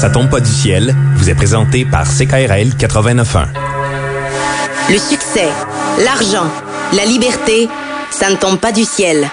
Ça tombe pas du ciel vous est présenté par CKRL 89.1. Le succès, l'argent, la liberté, ça ne tombe pas du ciel.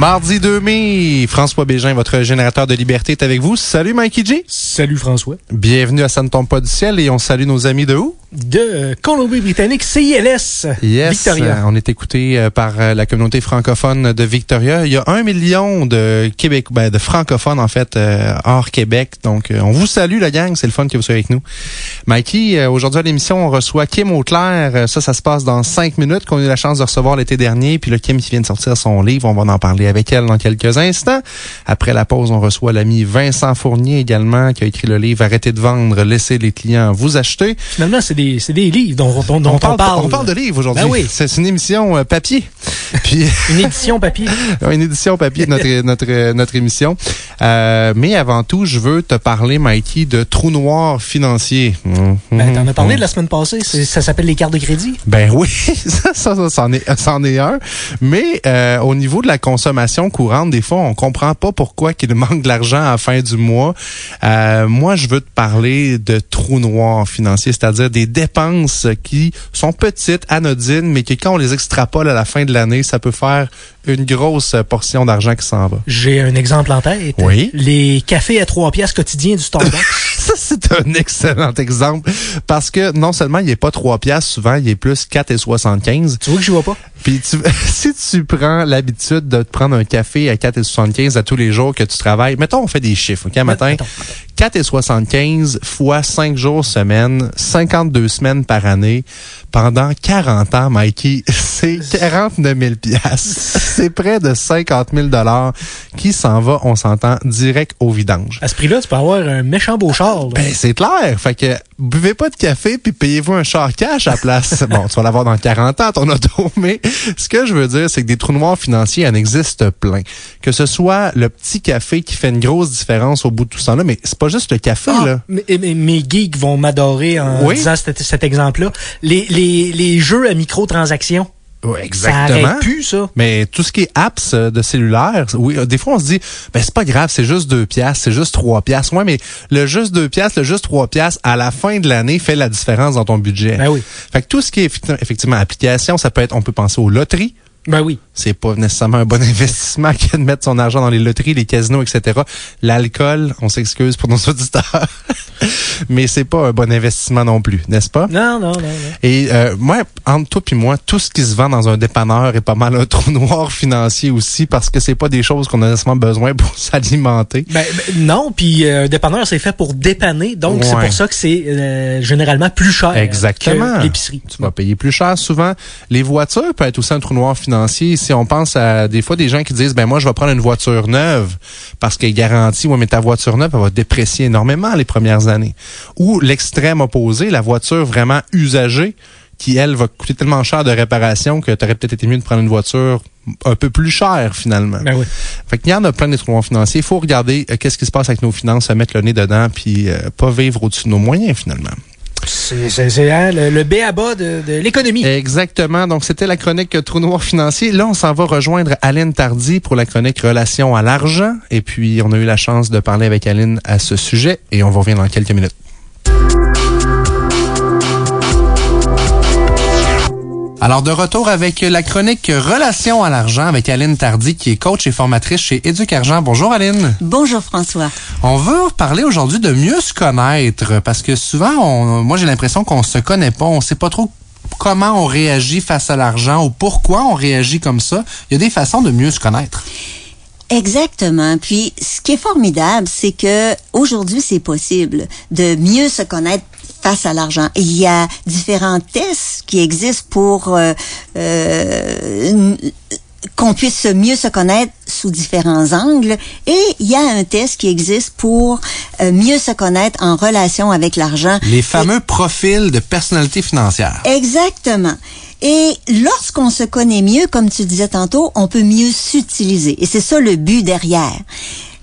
Mardi 2 mai, François Bégin, votre générateur de liberté, est avec vous. Salut Mikey G. Salut François. Bienvenue à Ça ne tombe pas du ciel et on salue nos amis de où? De Colombie-Britannique, CILS, Yes, Victoria. euh, on est écouté euh, par euh, la communauté francophone de Victoria. Il y a un million de Québec, ben, de francophones en fait hors Québec. Donc, on vous salue la gang, c'est le fun que vous soyez avec nous. Mikey, aujourd'hui à l'émission, on reçoit Kim Auclair. Ça, ça se passe dans cinq minutes qu'on a eu la chance de recevoir l'été dernier. Puis le Kim qui vient de sortir son livre, on va en parler avec elle dans quelques instants. Après la pause, on reçoit l'ami Vincent Fournier également qui a écrit le livre Arrêtez de vendre, laissez les clients vous acheter. Finalement, c'est des, c'est des livres dont, dont, dont on, on, parle, parle. on parle de livres aujourd'hui. Ben oui. C'est une émission euh, papier. Puis Une édition papier. une édition papier de notre notre notre émission. Euh, mais avant tout, je veux te parler, Mikey, de trou noir financier. Mhm. Ben, t'en as parlé de la semaine passée. Ça s'appelle les cartes de crédit. Ben oui, ça, ça, ça, c'en est, c'en est un. Mais euh, au niveau de la consommation courante, des fois, on comprend pas pourquoi qu'il manque de l'argent à la fin du mois. Euh, moi, je veux te parler de trous noirs financiers, c'est-à-dire des dépenses qui sont petites, anodines, mais qui, quand on les extrapole à la fin de l'année, ça peut faire une grosse portion d'argent qui s'en va. J'ai un exemple en tête. Oui. Les cafés à 3 piastres quotidiens du Starbucks. Ça, c'est un excellent exemple parce que non seulement il est pas 3 piastres, souvent il est plus 4 et 75. tu vois que je vois pas? Puis tu, si tu prends l'habitude de te prendre un café à 4,75 à tous les jours que tu travailles, mettons on fait des chiffres, OK, matin, Mettons. 4,75 fois 5 jours semaine, 52 semaines par année, pendant 40 ans, Mikey, c'est 49 000 C'est près de 50 000 dollars qui s'en va, on s'entend, direct au vidange. À ce prix-là, tu peux avoir un méchant beau char. là. Ben, c'est clair. Fait que, buvez pas de café puis payez-vous un char cash à la place. bon, tu vas l'avoir dans 40 ans, ton auto, mais ce que je veux dire, c'est que des trous noirs financiers, il en existe plein. Que ce soit le petit café qui fait une grosse différence au bout de tout ça là, mais c'est pas juste le café, Ah, là. mais- mais- mes geeks vont m'adorer en Oui. disant cet, cet exemple-là. Les, les, les jeux à microtransactions. Ça ça. Mais tout ce qui est apps euh, de cellulaire, oui, euh, des fois on se dit, ben c'est pas grave, c'est juste deux piastres, c'est juste trois piastres. Ouais, mais le juste deux piastres, le juste trois piastres, à la fin de l'année, fait la différence dans ton budget. Ben oui. Fait que tout ce qui est effecti- effectivement application, ça peut être, on peut penser aux loteries. Ben oui. C'est pas nécessairement un bon investissement que de mettre son argent dans les loteries, les casinos, etc. L'alcool, on s'excuse pour nos auditeurs, mais c'est pas un bon investissement non plus, n'est-ce pas? Non, non, non, non. Et euh, moi, entre toi et moi, tout ce qui se vend dans un dépanneur est pas mal un trou noir financier aussi parce que c'est pas des choses qu'on a nécessairement besoin pour s'alimenter. Ben, ben, non, puis euh, un dépanneur, c'est fait pour dépanner, donc c'est pour ça que c'est euh, généralement plus cher Exactement. que l'épicerie. Tu vas payer plus cher souvent. Les voitures peuvent être aussi un trou noir financier. Si on pense à des fois des gens qui disent ben moi je vais prendre une voiture neuve parce qu'elle est garantie. Ouais, mais ta voiture neuve elle va déprécier énormément les premières années. Ou l'extrême opposé, la voiture vraiment usagée qui elle va coûter tellement cher de réparation que tu aurais peut-être été mieux de prendre une voiture un peu plus chère finalement. Ben oui. Fait qu'il y en a plein des trous noirs financiers. Il faut regarder euh, qu'est-ce qui se passe avec nos finances, se mettre le nez dedans, puis euh, pas vivre au-dessus de nos moyens finalement. C'est hein, le, le B à bas de, l'économie. Exactement. Donc, c'était la chronique Trou noir financier. Là, on s'en va rejoindre Aline Tardy pour la chronique Relation à l'argent. Et puis, on a eu la chance de parler avec Aline à ce sujet et on revenir dans quelques minutes. Alors, de retour avec la chronique Relation à l'argent avec Aline Tardy, qui est coach et formatrice chez Éduc Argent. Bonjour, Aline. Bonjour François. On veut parler aujourd'hui de mieux se connaître parce que souvent, on, moi j'ai l'impression qu'on se connaît pas, on sait pas trop comment on réagit face à l'argent ou pourquoi on réagit comme ça. Il y a des façons de mieux se connaître. Exactement. Puis ce qui est formidable, c'est que aujourd'hui c'est possible de mieux se connaître face à l'argent. Il y a différents tests qui existent pour euh, euh, qu'on puisse mieux se connaître sous différents angles. Et il y a un test qui existe pour euh, mieux se connaître en relation avec l'argent. Les fameux profils de personnalité financière. Exactement. Et lorsqu'on se connaît mieux, comme tu disais tantôt, on peut mieux s'utiliser. Et c'est ça le but derrière.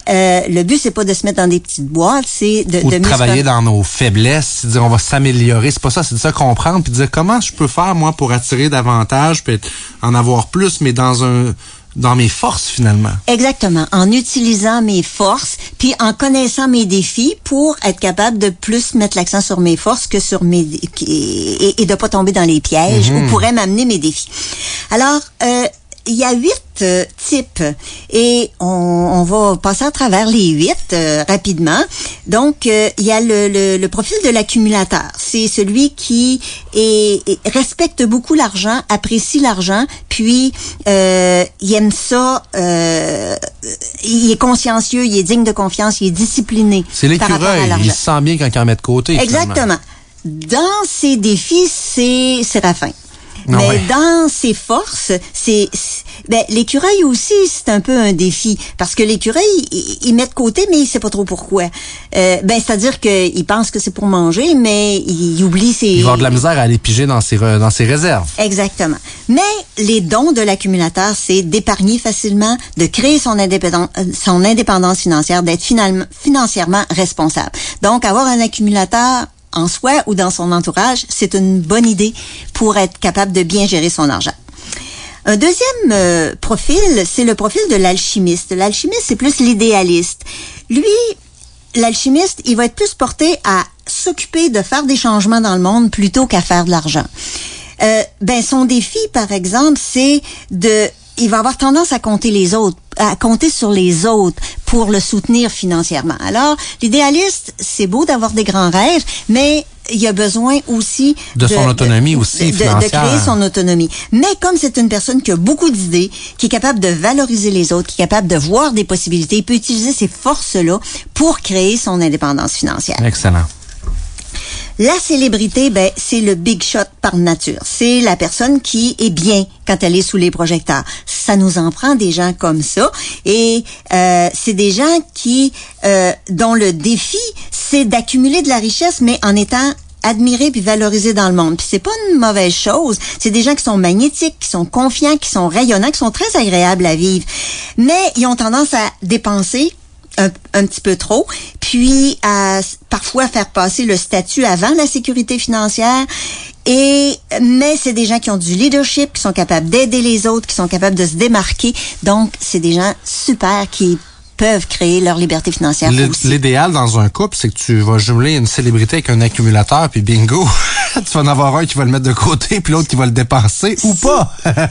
Euh, le but, c'est pas de se mettre dans des petites boîtes, c'est de, Ou de de se travailler dans nos faiblesses, dire on va s'améliorer. C'est pas ça, c'est de ça comprendre puis de dire comment je peux faire moi pour attirer davantage, puis en avoir plus, mais dans un dans mes forces finalement? Exactement. En utilisant mes forces, puis en connaissant mes défis pour être capable de plus mettre l'accent sur mes forces que sur mes et, et de pas tomber dans les pièges Mhm. où pourraient m'amener mes défis. Alors, euh, il y a huit euh, types et on, on va passer à travers les huit euh, rapidement. Donc, euh, il y a le, le, le profil de l'accumulateur. C'est celui qui est, respecte beaucoup l'argent, apprécie l'argent, puis euh, il aime ça. euh, il est consciencieux, il est digne de confiance, il est discipliné. C'est l'écureuil, il se sent bien quand il en met de côté. finalement. Exactement. Dans ses défis, c'est Séraphin. Non, Mais ouais. dans ses forces, c'est ben l'écureuil aussi, c'est un peu un défi parce que l'écureuil, il, il met de côté, mais il sait pas trop pourquoi. Euh, ben c'est-à-dire qu'il pense que c'est pour manger, mais il, oublie ses. Il va avoir de la misère à aller piger dans ses dans ses réserves. Exactement. Mais les dons de l'accumulateur, c'est d'épargner facilement, de créer son, indépendance, son indépendance financière, d'être finalement financièrement responsable. Donc, avoir un accumulateur en soi ou dans son entourage, c'est une bonne idée pour être capable de bien gérer son argent. Un deuxième euh, profil, c'est le profil de l'alchimiste. L'alchimiste, c'est plus l'idéaliste. Lui, l'alchimiste, il va être plus porté à s'occuper de faire des changements dans le monde plutôt qu'à faire de l'argent. Euh, ben son défi, par exemple, c'est de il va avoir tendance à compter les autres, à compter sur les autres pour le soutenir financièrement. Alors, l'idéaliste, c'est beau d'avoir des grands rêves, mais il y a besoin aussi De son autonomie aussi, de, créer son autonomie. Mais comme c'est une personne qui a beaucoup d'idées, qui est capable de valoriser les autres, qui est capable de voir des possibilités, il peut utiliser ces forces-là pour créer son indépendance financière. Excellent. La célébrité, ben, c'est le big shot par nature. C'est la personne qui est bien quand elle est sous les projecteurs. Ça nous en prend des gens comme ça. Et euh, c'est des gens qui, euh, dont le défi, c'est d'accumuler de la richesse, mais en étant admirés puis valorisés dans le monde. Puis c'est pas une mauvaise chose. C'est des gens qui sont magnétiques, qui sont confiants, qui sont rayonnants, qui sont très agréables à vivre. Mais ils ont tendance à dépenser un, un petit peu trop, puis à parfois faire passer le statut avant la sécurité financière. Et mais c'est des gens qui ont du leadership, qui sont capables d'aider les autres, qui sont capables de se démarquer. Donc c'est des gens super qui peuvent créer leur liberté financière. L'idéal dans un couple, c'est que tu vas jumeler une célébrité avec un accumulateur, puis bingo, tu vas en avoir un qui va le mettre de côté, puis l'autre qui va le dépenser, ou pas.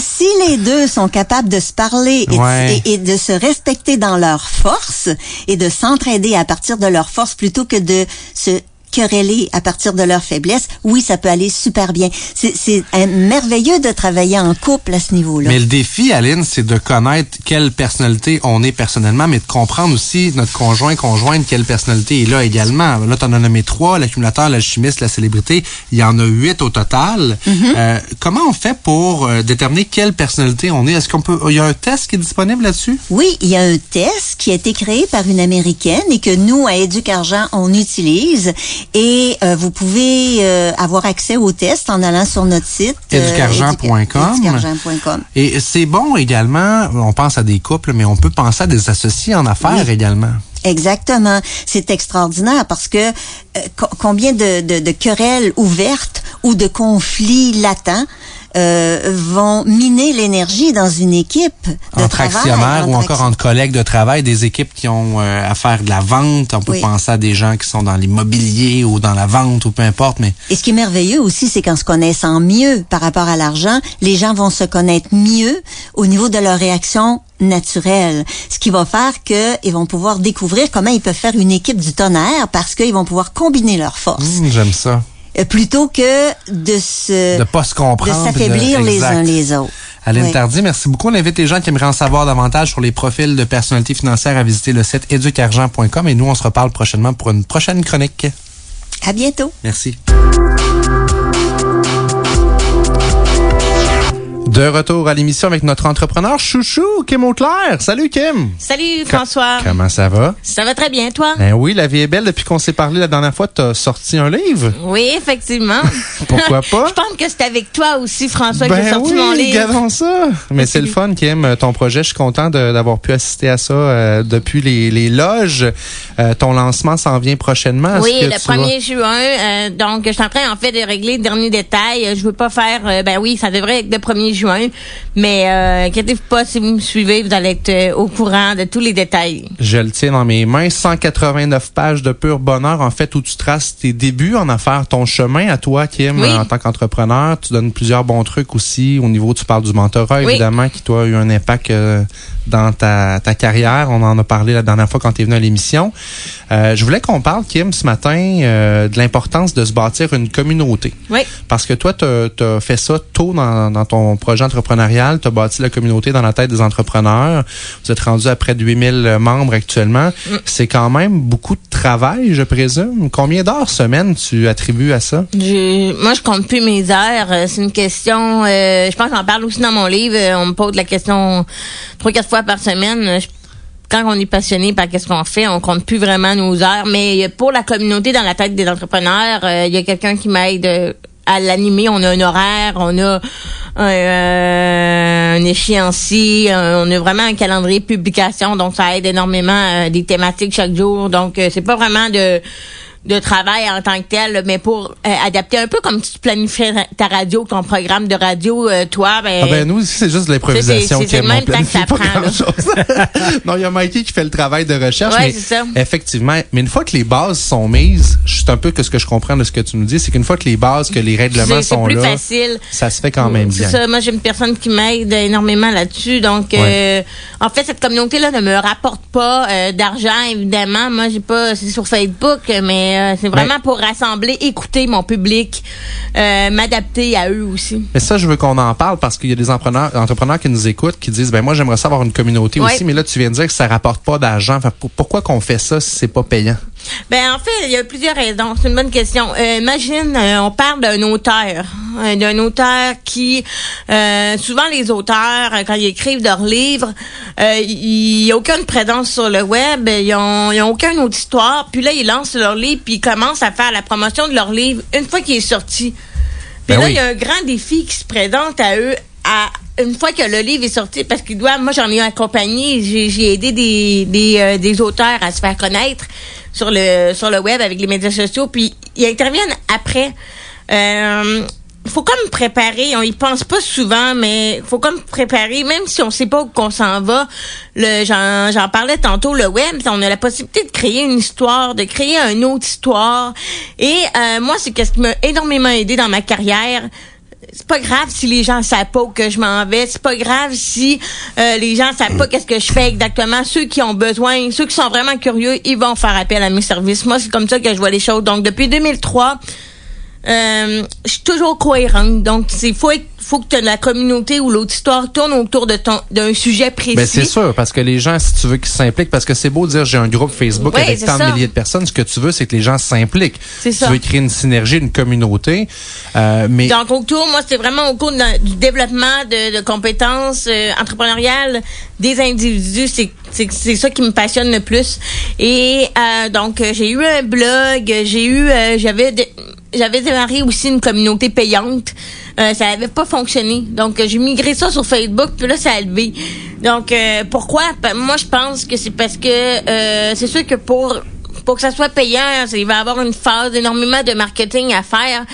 si les deux sont capables de se parler et, de- Ouais. et- et de se respecter dans leurs forces et de s'entraider à partir de leurs forces plutôt que de se quereller à partir de leurs faiblesses, oui, ça peut aller super bien. C'est- euh, merveilleux de travailler en couple à ce niveau-là. Mais le défi, Aline, c'est de connaître quelle personnalité on est personnellement, mais de comprendre aussi notre conjoint, conjointe, quelle personnalité est là également. Là, tu en as nommé trois, l'accumulateur, l'alchimiste, la célébrité. Il y en a huit au total. Euh, comment on fait pour euh, déterminer quelle personnalité on est? Est-ce qu'on peut... Il y a un test qui est disponible là-dessus? Oui, il y a un test qui a été créé par une Américaine et que nous, à Éduc Argent, on utilise. Et euh, vous pouvez euh, avoir accès au test en allant sur notre site. euh, Éducargent.com. éduc- éducargent.com. Et c'est bon également, on pense à des couples, mais on peut penser à des associés en affaires également. Exactement. C'est extraordinaire parce que euh, co- combien de, de, de querelles ouvertes ou de conflits latents euh, vont miner l'énergie dans une équipe de entre travail, actionnaires ou encore entre collègues de travail, des équipes qui ont euh, à faire de la vente. On peut Oui. penser à des gens qui sont dans l'immobilier ou dans la vente ou peu importe, mais Et ce qui est merveilleux aussi, c'est qu'en se connaissant mieux par rapport à l'argent, les gens vont se connaître mieux au niveau de leur réaction naturelle. Ce qui va faire qu'ils vont pouvoir découvrir comment ils peuvent faire une équipe du tonnerre parce qu'ils vont pouvoir combiner leurs forces. hum, j'aime ça. Euh, plutôt que de se... De pas se comprendre. de- s'affaiblir les uns les autres. Aline Oui. Tardy, merci beaucoup. On invite les gens qui aimeraient en savoir davantage sur les profils de personnalité financière à visiter le site éducargent.com et nous, on se reparle prochainement pour une prochaine chronique. À bientôt. Merci. De retour à l'émission avec notre entrepreneur chouchou, Kim Auclair. Salut Kim. Salut François. Comment ça va? Ça va très bien, toi? Ben oui, la vie est belle. Depuis qu'on s'est parlé la dernière fois, tu as sorti un livre. Oui, effectivement. Pourquoi pas? Je pense que c'est avec toi aussi, François, que Ben j'ai sorti oui, mon livre. regardons ça. Mais c'est le fun, Kim, ton projet. Je suis content d'avoir pu assister à ça euh, depuis les, les loges. Euh, ton lancement s'en vient prochainement. Oui, que le tu vas- 1er juin. euh, donc, je suis en train, en fait, de régler le dernier détail. Je veux pas faire... euh, ben oui, ça devrait être le 1er juin. Mais euh, inquiétez-vous pas, si vous me suivez, vous allez être euh, au courant de tous les détails. Je le tiens dans mes mains. 189 pages de pur bonheur, en fait, où tu traces tes débuts en affaires, ton chemin à toi, Kim, Oui. en tant qu'entrepreneur. Tu donnes plusieurs bons trucs aussi. Au niveau, tu parles du mentorat, Oui. évidemment, qui, toi, a eu un impact euh, dans ta, ta carrière. On en a parlé la dernière fois quand tu es venu à l'émission. Euh, je voulais qu'on parle, Kim, ce matin, euh, de l'importance de se bâtir une communauté. Oui. Parce que toi, tu as fait ça tôt dans, dans ton projet entrepreneurial. Tu as bâti la communauté dans la tête des entrepreneurs. Vous êtes rendu à près de 8000 membres actuellement. Mm. C'est quand même beaucoup de travail, je présume. Combien d'heures semaine tu attribues à ça? Je- moi, je compte plus mes heures. Euh, C'est une question. euh, je pense qu'on parle aussi dans mon livre. Euh, On me pose la question trois quatre fois par semaine. Euh, je- quand on est passionné par qu'est-ce qu'on fait, on compte plus vraiment nos heures. Mais euh, pour la communauté dans la tête des entrepreneurs, euh, il y a quelqu'un qui m'aide. euh, à l'animer, on a un horaire, on a euh, un échéancier, on a vraiment un calendrier de publication, donc ça aide énormément euh, des thématiques chaque jour. Donc euh, c'est pas vraiment de de travail en tant que tel, mais pour euh, adapter un peu comme tu planifies ta radio, ton programme de radio, euh, toi, ben, Ah ben nous ici c'est juste de l'improvisation le On même temps que ça prend, là. non, il y a Mikey qui fait le travail de recherche. Ouais, mais c'est ça. Effectivement. Mais une fois que les bases sont mises, c'est un peu que ce que je comprends de ce que tu nous dis, c'est qu'une fois que les bases, que les règlements sont plus là, facile. ça se fait quand même C'est bien. ça. Moi, j'ai une personne qui m'aide énormément là-dessus. Donc, euh, en fait, cette communauté-là ne me rapporte pas euh, d'argent, évidemment. Moi, j'ai pas, c'est sur Facebook, mais euh, c'est vraiment Ben- pour rassembler, écouter mon public, euh, m'adapter à eux aussi. Mais ça, je veux qu'on en parle parce qu'il y a des entrepreneurs, entrepreneurs qui nous écoutent qui disent, ben moi, j'aimerais ça avoir une communauté Ouais. aussi, mais là, tu viens de dire que ça rapporte pas d'argent. Pourquoi qu'on fait ça si c'est pas payant? Ben en fait, il y a plusieurs raisons. C'est une bonne question. Euh, imagine, euh, on parle d'un auteur, euh, d'un auteur qui, souvent les auteurs, quand ils écrivent leurs livres, il n'y a aucune présence sur le web, ils ont, ils ont aucun auditoire. Puis là, ils lancent leur livre, puis ils commencent à faire la promotion de leur livre une fois qu'il est sorti. Puis Ben là, oui. il y a un grand défi qui se présente à eux à une fois que le livre est sorti, parce qu'ils doivent, moi j'en ai accompagné, j'ai aidé des, des, euh, des auteurs à se faire connaître sur le sur le web avec les médias sociaux, puis ils interviennent après. Euh, faut comme préparer, on y pense pas souvent, mais faut comme préparer, même si on sait pas où qu'on s'en va. Le, j'en, j'en parlais tantôt, le web, on a la possibilité de créer une histoire, de créer une autre histoire. Et euh, moi, c'est ce qui m'a énormément aidé dans ma carrière c'est pas grave si les gens savent pas où que je m'en vais. C'est pas grave si euh, les gens savent pas qu'est-ce que je fais exactement. Ceux qui ont besoin, ceux qui sont vraiment curieux, ils vont faire appel à mes services. Moi, c'est comme ça que je vois les choses. Donc, depuis 2003, euh, je suis toujours cohérente. Donc, c'est faut faut que la communauté ou l'autre histoire tourne autour de ton d'un sujet précis. Ben c'est sûr, parce que les gens, si tu veux qu'ils s'impliquent, parce que c'est beau de dire j'ai un groupe Facebook avec tant de milliers de personnes, ce que tu veux, c'est que les gens s'impliquent. C'est Tu ça. veux créer une synergie, une communauté. Euh, mais Donc, autour, moi, c'est vraiment au cours de- du développement de, de compétences euh, entrepreneuriales des individus. C'est, c'est, c'est ça qui me passionne le plus. Et euh, donc, j'ai eu un blog, j'ai eu, euh, j'avais, j'avais démarré aussi une communauté payante. Euh, ça avait pas fonctionné. Donc, euh, j'ai migré ça sur Facebook, puis là, ça a levé. Donc, euh, pourquoi? Moi, je pense que c'est parce que euh, c'est sûr que pour pour que ça soit payant, il va y avoir une phase d'énormément de marketing à faire.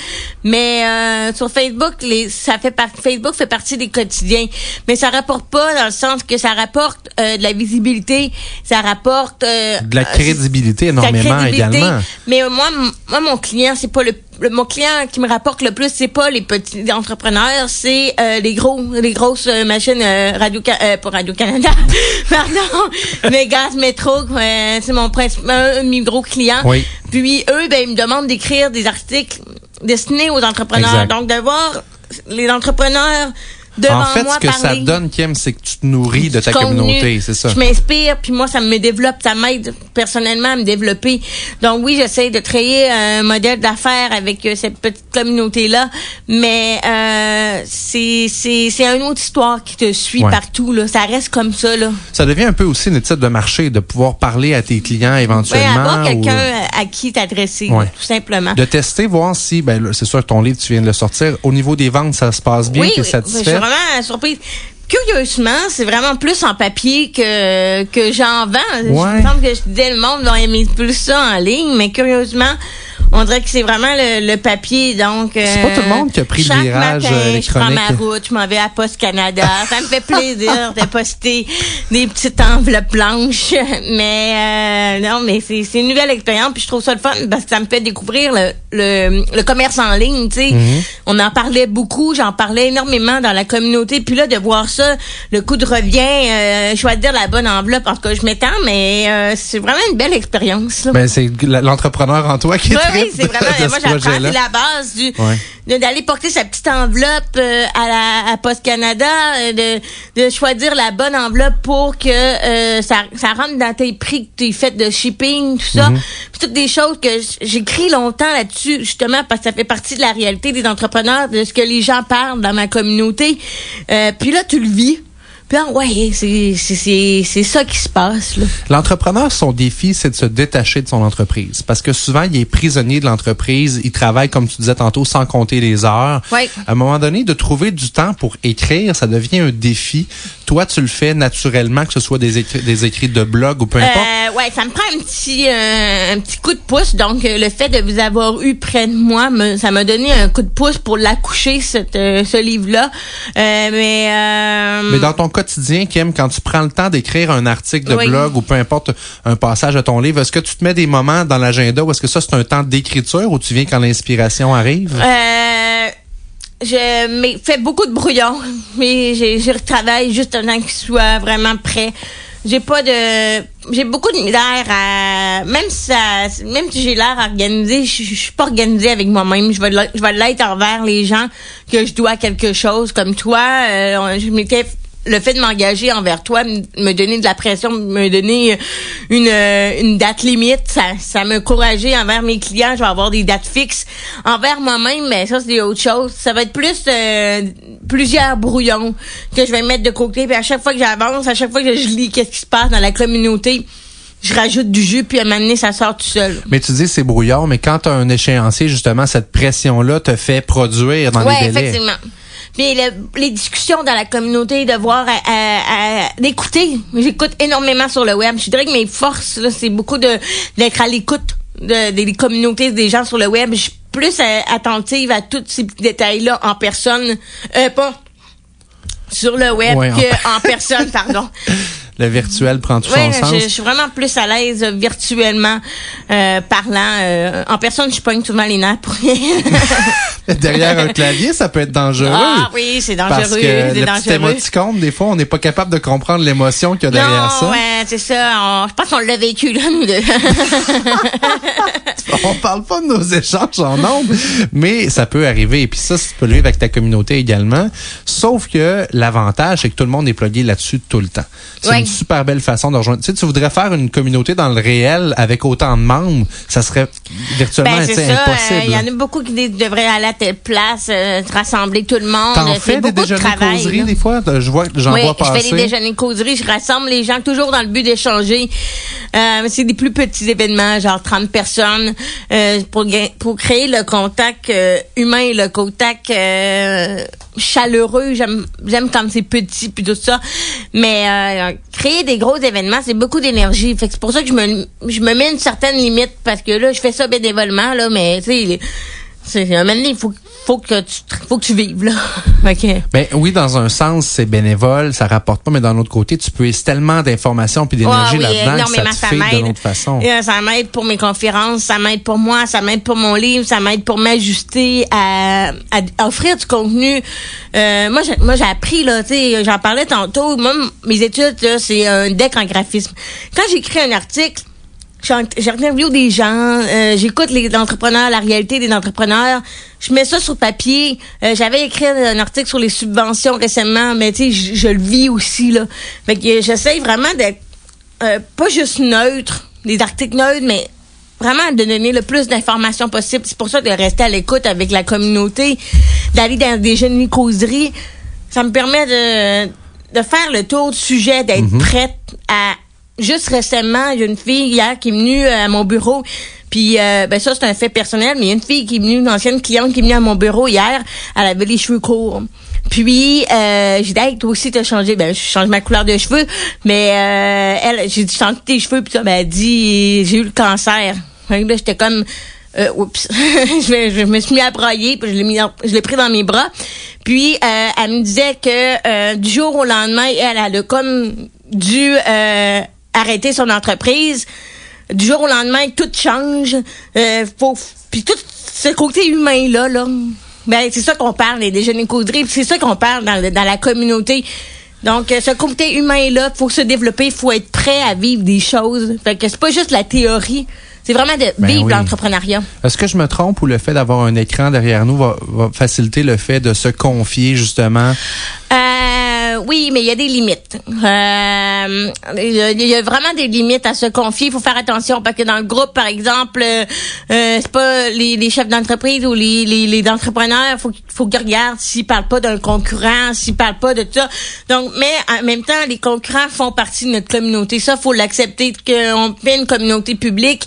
Mais euh, sur Facebook, les, ça fait par- Facebook fait partie des quotidiens. Mais ça rapporte pas dans le sens que ça rapporte euh, de la visibilité, ça rapporte euh, de la euh, crédibilité énormément crédibilité. également. Mais euh, moi, moi, mon client, c'est pas le, le- mon client qui me rapporte le plus, c'est pas les petits entrepreneurs, c'est euh, les gros, les grosses euh, machines euh, Radio, euh, pas Radio Canada, pardon, mais Gaz Métro, euh, c'est mon principal, mes gros clients. Oui. Puis eux, ben, ils me demandent d'écrire des articles destinés aux entrepreneurs. Exact. Donc de voir les entrepreneurs devant En fait, moi ce que parler ça donne, Kim, c'est que tu te nourris de ta contenu. communauté, c'est ça. Je m'inspire, puis moi, ça me développe, ça m'aide personnellement à me développer. Donc oui, j'essaie de créer un modèle d'affaires avec euh, cette petite communauté-là, mais euh, c'est c'est c'est une autre histoire qui te suit Ouais. partout là. Ça reste comme ça là. Ça devient un peu aussi une étude de marché, de pouvoir parler à tes clients Ouais, éventuellement. avoir ou- quelqu'un à qui t'adresser, Ouais. tout simplement. de tester, voir si, ben, c'est sûr que ton livre, tu viens de le sortir. Au niveau des ventes, ça se passe bien, oui, satisfait? je surprise. Curieusement, c'est vraiment plus en papier que que j'en vends. Ouais. Je me semble que je disais le monde va aimer plus ça en ligne, mais curieusement, on dirait que c'est vraiment le, le papier. Donc, euh, C'est pas tout le monde qui a pris le chaque virage, matin, euh, Je prends ma route, je m'en vais à Post Canada. ça me fait plaisir de poster des petites enveloppes blanches. Mais euh, non, mais c'est une nouvelle expérience. Puis je trouve ça le fun parce que ça me fait découvrir le le, le commerce en ligne. Tu sais, Mhm. on en parlait beaucoup, j'en parlais énormément dans la communauté. Puis là, de voir ça, le coup de revient, euh, choisir la bonne enveloppe, en tout cas, je m'étends, mais euh, c'est vraiment une belle expérience. Ben, c'est l'entrepreneur en toi qui est Oui, oui, c'est vraiment. de moi, j'apprends, c'est la base du Ouais. d'aller porter sa petite enveloppe euh, à la à Post Canada, euh, de, de choisir la bonne enveloppe pour que euh, ça, ça rentre dans tes prix que tu fait de shipping, tout ça. Puis toutes des choses que j'écris longtemps là-dessus, justement, parce que ça fait partie de la réalité des entrepreneurs, de ce que les gens parlent dans ma communauté. Euh, puis là, tu le vis. Puis ouais, c'est c'est- c'est c'est ça qui se passe, là. L'entrepreneur, son défi, c'est de se détacher de son entreprise. Parce que souvent, il est prisonnier de l'entreprise. Il travaille, comme tu disais tantôt, sans compter les heures. Ouais. À un moment donné, de trouver du temps pour écrire, ça devient un défi. Toi, tu le fais naturellement, que ce soit des écrits, des écrits de blog ou peu importe. Euh, ouais, ça me prend un petit euh, un petit coup de pouce. Donc euh, le fait de vous avoir eu près de moi, me- ça m'a donné un coup de pouce pour l'accoucher euh, ce livre-là. Euh, mais euh, Mais dans ton quotidien, Kim, quand tu prends le temps d'écrire un article de Oui. blog ou peu importe un passage de ton livre, est-ce que tu te mets des moments dans l'agenda ou est-ce que ça c'est un temps d'écriture ou tu viens quand l'inspiration arrive? euh, je mais fais beaucoup de brouillons, mais j'ai je retravaille juste un temps qu'il soit vraiment prêt. J'ai pas de j'ai beaucoup de misère à même si ça même si j'ai l'air organisé, je je suis pas organisée avec moi-même. Je vais l'être- je vais l'être envers les gens que je dois quelque chose comme toi. Euh, je m'étais le fait de m'engager envers toi, me donner de la pression, me donner une, euh, une date limite, ça, ça me encourager envers mes clients. Je vais avoir des dates fixes. Envers moi-même, mais ça, c'est autre chose. Ça va être plus euh, plusieurs brouillons que je vais mettre de côté. Puis à chaque fois que j'avance, à chaque fois que je lis qu'est-ce qui se passe dans la communauté, je rajoute du jus, puis à un moment donné, ça sort tout seul. Mais tu dis c'est brouillard, mais quand tu as un échéancier, justement, cette pression-là te fait produire dans Oui, les délais. effectivement. Puis le- les discussions dans la communauté, de voir, à- à- à- d'écouter. J'écoute énormément sur le web. Je dirais que mes forces, là, c'est beaucoup de d'être à l'écoute de, des communautés, des gens sur le web. Je suis plus euh, attentive à tous ces petits détails-là en personne. Euh, pas sur le web Ouais, que en personne, pardon. Le virtuel prend tout son sens. je, je suis vraiment plus à l'aise euh, virtuellement euh, parlant. Euh, en personne, je pogne souvent les nerfs pour rien. Derrière un clavier, ça peut être dangereux. ah oui, c'est dangereux, Parce que c'est le petit dangereux. émoticône, des fois, on n'est pas capable de comprendre l'émotion qu'il y a derrière non, ça. ouais, c'est ça. On- je pense qu'on l'a vécu, là, nous deux. On parle pas de nos échanges en nombre, mais ça peut arriver. Et puis ça, tu peux le vivre avec ta communauté également. Sauf que l'avantage, c'est que tout le monde est plugué là-dessus tout le temps. C'est Ouais. une super belle façon de rejoindre. Tu sais, tu voudrais faire une communauté dans le réel avec autant de membres, ça serait virtuellement ben, impossible. Il y en a beaucoup qui devraient aller à telle place, euh, rassembler tout le monde. T'en fais des de déjeuners travail, causeries des fois? Je vois, j'en oui, vois je passer. fais des déjeuners causeries, je rassemble les gens toujours dans le but d'échanger. Euh, c'est des plus petits événements, genre 30 personnes, euh, pour, pour créer le contact euh, humain, le contact euh, chaleureux. J'aime j'aime quand c'est petit puis tout ça. Mais euh, créer des gros événements, c'est beaucoup d'énergie. Fait que c'est pour ça que je me je me mets une certaine limite parce que là, je fais ça bénévolement là, mais tu sais, c'est un moment donné, il faut faut que tu faut que tu vives là. OK. Ben oui, dans un sens, c'est bénévole, ça rapporte pas, mais d'un autre côté, tu peux essayer tellement d'informations puis d'énergie oui, là-dedans que ça te fait d'une autre façon. Euh, ça m'aide pour mes conférences, ça m'aide pour moi, ça m'aide pour mon livre, ça m'aide pour m'ajuster à, à offrir du contenu. Euh, moi, j'ai, moi, j'ai appris là, tu sais, j'en parlais tantôt. Moi, mes études c'est un deck en graphisme. Quand j'écris un article, j'interviewe des gens, euh, j'écoute les entrepreneurs, la réalité des entrepreneurs. Je mets ça sur papier. Euh, J'avais écrit un article sur les subventions récemment, mais tu sais, je, le vis aussi là. Fait que j'essaye vraiment d'être euh, pas juste neutre, des articles neutres, mais vraiment de donner le plus d'informations possible. C'est pour ça de rester à l'écoute avec la communauté, d'aller dans des jeunes causeries. Ça me permet de, de faire le tour du sujet, d'être prête à... Juste récemment, il y a une fille hier qui est venue à mon bureau. Puis euh, ben ça c'est un fait personnel, mais il y a une fille qui est venue, une ancienne cliente qui est venue à mon bureau hier, elle avait les cheveux courts. Puis euh, j'ai dit hey, toi aussi t'as changé, ben je change ma couleur de cheveux, mais euh, elle j'ai dit change tes cheveux puis ça ben elle dit j'ai eu le cancer. Que là j'étais comme euh, oups, je, me- suis mis à brailler, puis je l'ai mis, dans- je l'ai pris dans mes bras. Puis euh, elle me disait que euh, du jour au lendemain, elle, elle a comme dû euh, arrêter son entreprise. Du jour au lendemain, tout change. Euh, puis tout ce côté humain là, ben c'est ça qu'on parle les déjeuners puis c'est ça qu'on parle dans, le- dans la communauté. Donc, euh, ce côté humain-là, faut se développer, il faut être prêt à vivre des choses. Fait que c'est pas juste la théorie, c'est vraiment de Ben vivre oui. l'entrepreneuriat. Est-ce que je me trompe ou le fait d'avoir un écran derrière nous va, va faciliter le fait de se confier justement? Euh, oui, mais il y a des limites. Euh, Il y, a- vraiment des limites à se confier. Il faut faire attention parce que dans le groupe, par exemple, euh, euh, c'est pas les, chefs d'entreprise ou les, les, les entrepreneurs. Faut faut qu'ils regardent s'ils parlent pas d'un concurrent, s'ils parlent pas de ça. Donc, mais en même temps, les concurrents font partie de notre communauté. Ça, faut l'accepter qu'on fait une communauté publique.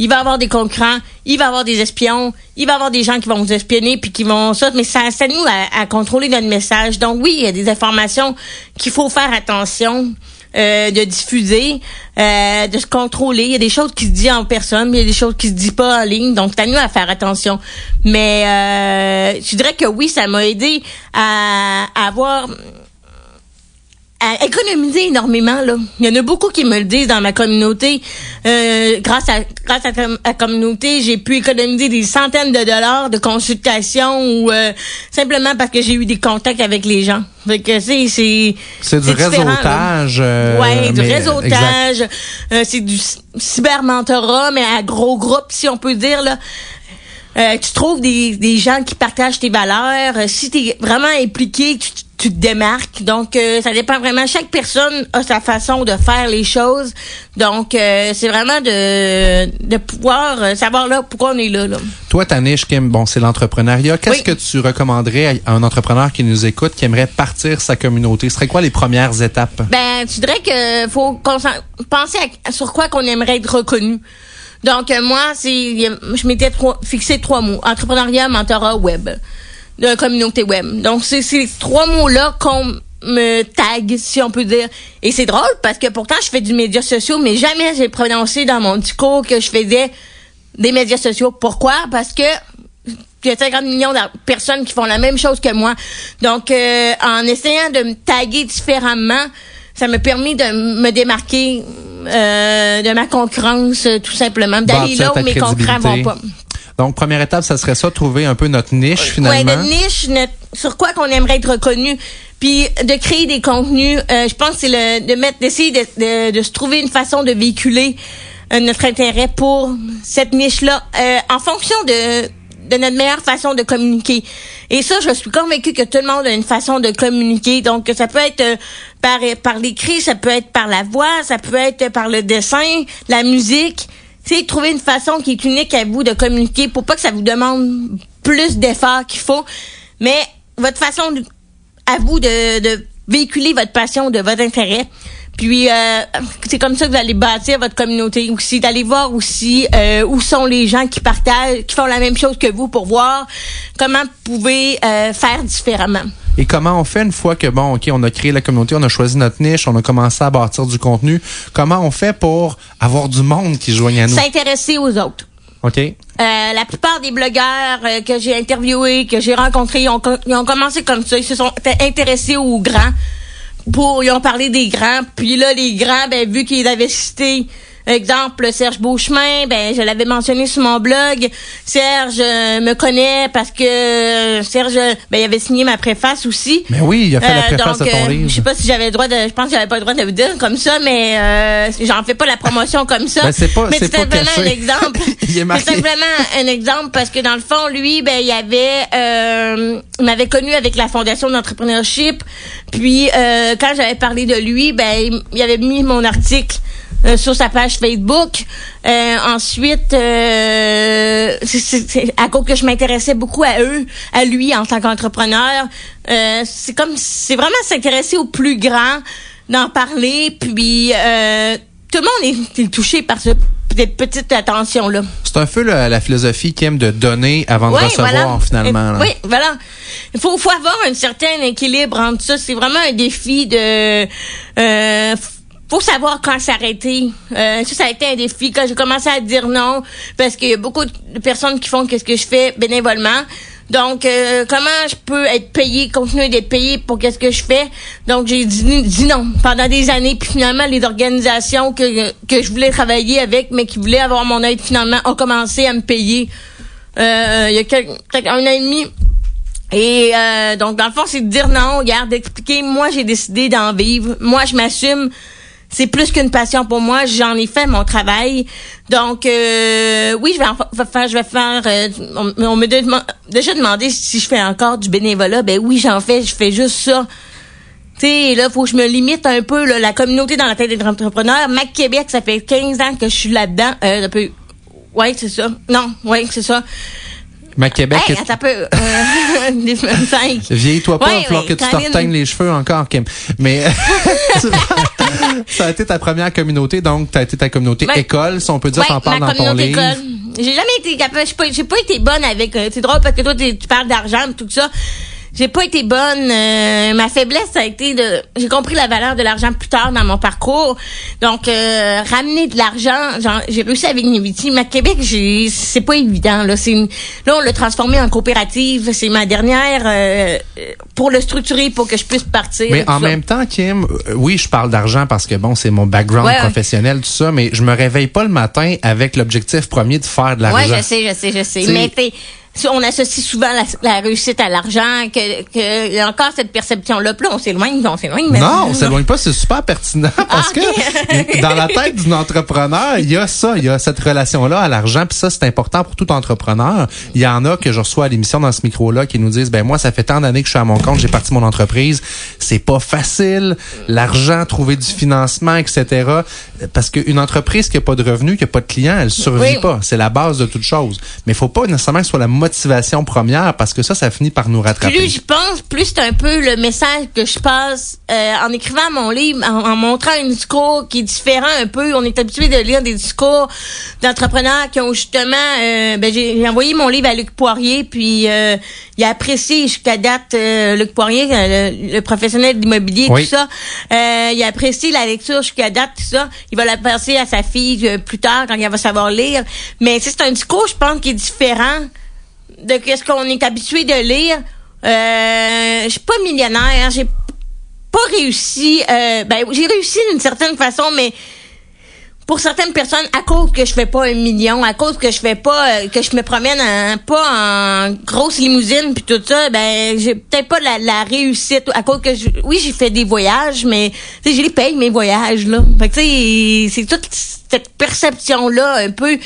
Il va y avoir des concurrents, il va y avoir des espions, il va y avoir des gens qui vont vous espionner puis qui vont ça, mais ça, c'est nous à, à contrôler notre message. Donc oui, il y a des informations qu'il faut faire attention euh, de diffuser, euh, de se contrôler. Il y a des choses qui se disent en personne, mais il y a des choses qui se disent pas en ligne. Donc c'est à nous à faire attention. Mais euh, je dirais que oui, ça m'a aidé à avoir à économiser énormément là. Il y en a beaucoup qui me le disent dans ma communauté. Euh, grâce à grâce à la communauté, j'ai pu économiser des centaines de dollars de consultation ou euh, simplement parce que j'ai eu des contacts avec les gens. Fait que c'est c'est C'est du réseautage. euh, ouais, du réseautage. Euh, c'est du cy- cybermentorat, mais à gros groupe, si on peut dire là. Euh, tu trouves des, des gens qui partagent tes valeurs. Euh, si tu es vraiment impliqué, tu, tu te démarques. Donc, euh, ça dépend vraiment. Chaque personne a sa façon de faire les choses. Donc, euh, c'est vraiment de, de pouvoir savoir là pourquoi on est là. là. Toi, ta niche, Kim, bon, c'est l'entrepreneuriat. Qu'est-ce Oui. que tu recommanderais à un entrepreneur qui nous écoute, qui aimerait partir sa communauté? Ce serait quoi les premières étapes? Ben, tu dirais que faut penser à- sur quoi qu'on aimerait être reconnu. Donc euh, moi, je m'étais fixé trois mots entrepreneuriat, mentorat, web, de communauté web. Donc c'est ces trois mots là qu'on me tag, si on peut dire. Et c'est drôle parce que pourtant je fais du médias sociaux, mais jamais j'ai prononcé dans mon discours que je faisais des médias sociaux. Pourquoi? Parce que il y a 50 millions de personnes qui font la même chose que moi. Donc, euh, en essayant de me taguer différemment, ça m'a permis de me démarquer euh, de ma concurrence, euh, tout simplement. D'aller là où mes concurrents vont pas. Donc, première étape, ça serait ça, trouver un peu notre niche, finalement. de niche, notre- sur quoi qu'on aimerait être reconnu, puis de créer des contenus. euh, je pense que c'est le de mettre, d'essayer de, de, de se trouver une façon de véhiculer euh, notre intérêt pour cette niche-là, euh, en fonction de de notre meilleure façon de communiquer. Et ça, je suis convaincue que tout le monde a une façon de communiquer. Donc, ça peut être euh, par par l'écrit, ça peut être par la voix, ça peut être par le dessin, la musique. C'est trouver une façon qui est unique à vous de communiquer pour pas que ça vous demande plus d'efforts qu'il faut, mais votre façon à vous de, de véhiculer votre passion, de votre intérêt. Puis euh, c'est comme ça que vous allez bâtir votre communauté aussi, d'aller voir aussi euh, où sont les gens qui partagent, qui font la même chose que vous pour voir comment vous pouvez euh, faire différemment. Et comment on fait une fois que, bon, OK, on a créé la communauté, on a choisi notre niche, on a commencé à bâtir du contenu, comment on fait pour avoir du monde qui se joigne à nous? S'intéresser aux autres. OK? Euh, la plupart des blogueurs euh, que j'ai interviewés, que j'ai rencontrés, ils ont, ils ont commencé comme ça. Ils se sont intéressés aux grands. Pour, ils ont parlé des grands. Puis là, les grands, ben, vu qu'ils avaient cité, exemple, Serge Beauchemin, ben, je l'avais mentionné sur mon blog. Serge euh, me connaît parce que euh, Serge, ben, il avait signé ma préface aussi. Mais oui, il a fait la Euh, préface donc, de ton livre. Je sais pas si j'avais le droit de. Je pense que j'avais pas le droit de le dire comme ça, mais euh, j'en fais pas la promotion comme ça. Ben, c'est pas- mais c'est vraiment un exemple. C'est simplement un exemple parce que dans le fond, lui, ben, il avait, euh, il m'avait connu avec la fondation d'entrepreneurship. Puis euh, quand j'avais parlé de lui, ben, il avait mis mon article euh, sur sa page Facebook. Euh, ensuite, euh, c'est- c'est c'est à cause que je m'intéressais beaucoup à eux, à lui en tant qu'entrepreneur. Euh, c'est comme c'est vraiment s'intéresser au plus grand, d'en parler, puis euh, tout le monde est, est touché par ce- cette petite attention là. C'est un peu la, la philosophie qui aime de donner avant de recevoir, voilà. finalement. Là. Oui, voilà. Il faut, faut avoir un certain équilibre entre ça. C'est vraiment un défi de... Euh, faut savoir quand s'arrêter. Euh, ça, ça a été un défi quand j'ai commencé à dire non, parce qu'il y a beaucoup de personnes qui font qu'est-ce que je fais bénévolement. Donc, euh, comment je peux être payé, continuer d'être payé pour qu'est-ce que je fais? Donc, j'ai dit, non pendant des années. Puis finalement, les organisations que, que je voulais travailler avec, mais qui voulaient avoir mon aide, finalement, ont commencé à me payer. Euh, il y a quelques, un an et demi. Et euh, donc, dans le fond, c'est de dire non, regarde, d'expliquer, moi, j'ai décidé d'en vivre. Moi, je m'assume. C'est plus qu'une passion pour moi. J'en ai fait mon travail. Donc, euh, oui, je vais en fa- faire, je vais faire. euh, on, m'a de- déjà demandé si je fais encore du bénévolat. Ben oui, j'en fais. Je fais juste ça. Tu sais, là, faut que je me limite un peu, la communauté dans la tête des entrepreneurs. Mac Québec, ça fait 15 ans que je suis là-dedans. Euh, un peu. Ouais, c'est ça. Non, ouais, c'est ça. Mais Québec, Hey, attends un peu. Euh, des 25. vieillis-toi pas, Ouais, ouais, que tu te reteignes les cheveux encore, Kim. Mais ça a été ta première communauté, donc tu as été ta communauté école, si on peut dire, t'en parles dans ton livre. école. J'ai jamais été capable, j'ai pas, pas été bonne avec, euh, c'est drôle parce que toi, tu parles d'argent tout ça. J'ai pas été bonne. euh, ma faiblesse, ça a été de. J'ai compris la valeur de l'argent plus tard dans mon parcours. Donc, euh, ramener de l'argent, genre, j'ai réussi avec Niviti. Mais à Québec, j'ai, c'est pas évident. Là, une- là, on l'a transformé en coopérative. C'est ma dernière euh, pour le structurer pour que je puisse partir. Mais en ça. même temps, Kim, euh, oui, je parle d'argent parce que bon, c'est mon background Ouais, professionnel, tout ça, mais je me réveille pas le matin avec l'objectif premier de faire de l'argent. Ouais, je sais, je sais, je sais. Mais on associe souvent la, la réussite à l'argent, que, que il y a encore cette perception-là. Puis là, on s'éloigne, on s'éloigne. mais- Non, on s'éloigne pas, c'est super pertinent parce Ah, ok. que dans la tête d'un entrepreneur, il y a ça, il y a cette relation-là à l'argent, puis ça c'est important pour tout entrepreneur. Il y en a que je reçois à l'émission dans ce micro-là qui nous disent ben moi ça fait tant d'années que je suis à mon compte, j'ai parti mon entreprise, c'est pas facile, l'argent, trouver du financement, etc. Parce qu'une entreprise qui a pas de revenus, qui a pas de clients, elle survit Oui. pas. C'est la base de toute chose. Mais il faut pas nécessairement que ce soit la motivation première parce que ça, ça finit par nous rattraper. Plus j'y pense, plus c'est un peu le message que je passe euh, en écrivant mon livre, en, en montrant un discours qui est différent un peu. On est habitué de lire des discours d'entrepreneurs qui ont justement... euh, ben, j'ai envoyé mon livre à Luc Poirier, puis euh, il a apprécié jusqu'à date, euh, Luc Poirier, euh, le, le professionnel de l'immobilier, Oui. tout ça. Euh, il a apprécié la lecture jusqu'à date, tout ça. Il va la passer à sa fille euh, plus tard quand elle va savoir lire. Mais c'est un discours, je pense, qui est différent de qu'est-ce qu'on est habitué de lire. Euh, je suis pas millionnaire, j'ai pas réussi. Euh, ben, j'ai réussi d'une certaine façon, mais pour certaines personnes, à cause que je fais pas un million, à cause que je fais pas, euh, que je me promène en- pas en grosse limousine puis tout ça, ben j'ai peut-être pas la, la réussite. À cause que je, oui, j'ai fait des voyages, mais tu sais, je les paye mes voyages là. Fait que tu sais, c'est toute cette perception là un peu.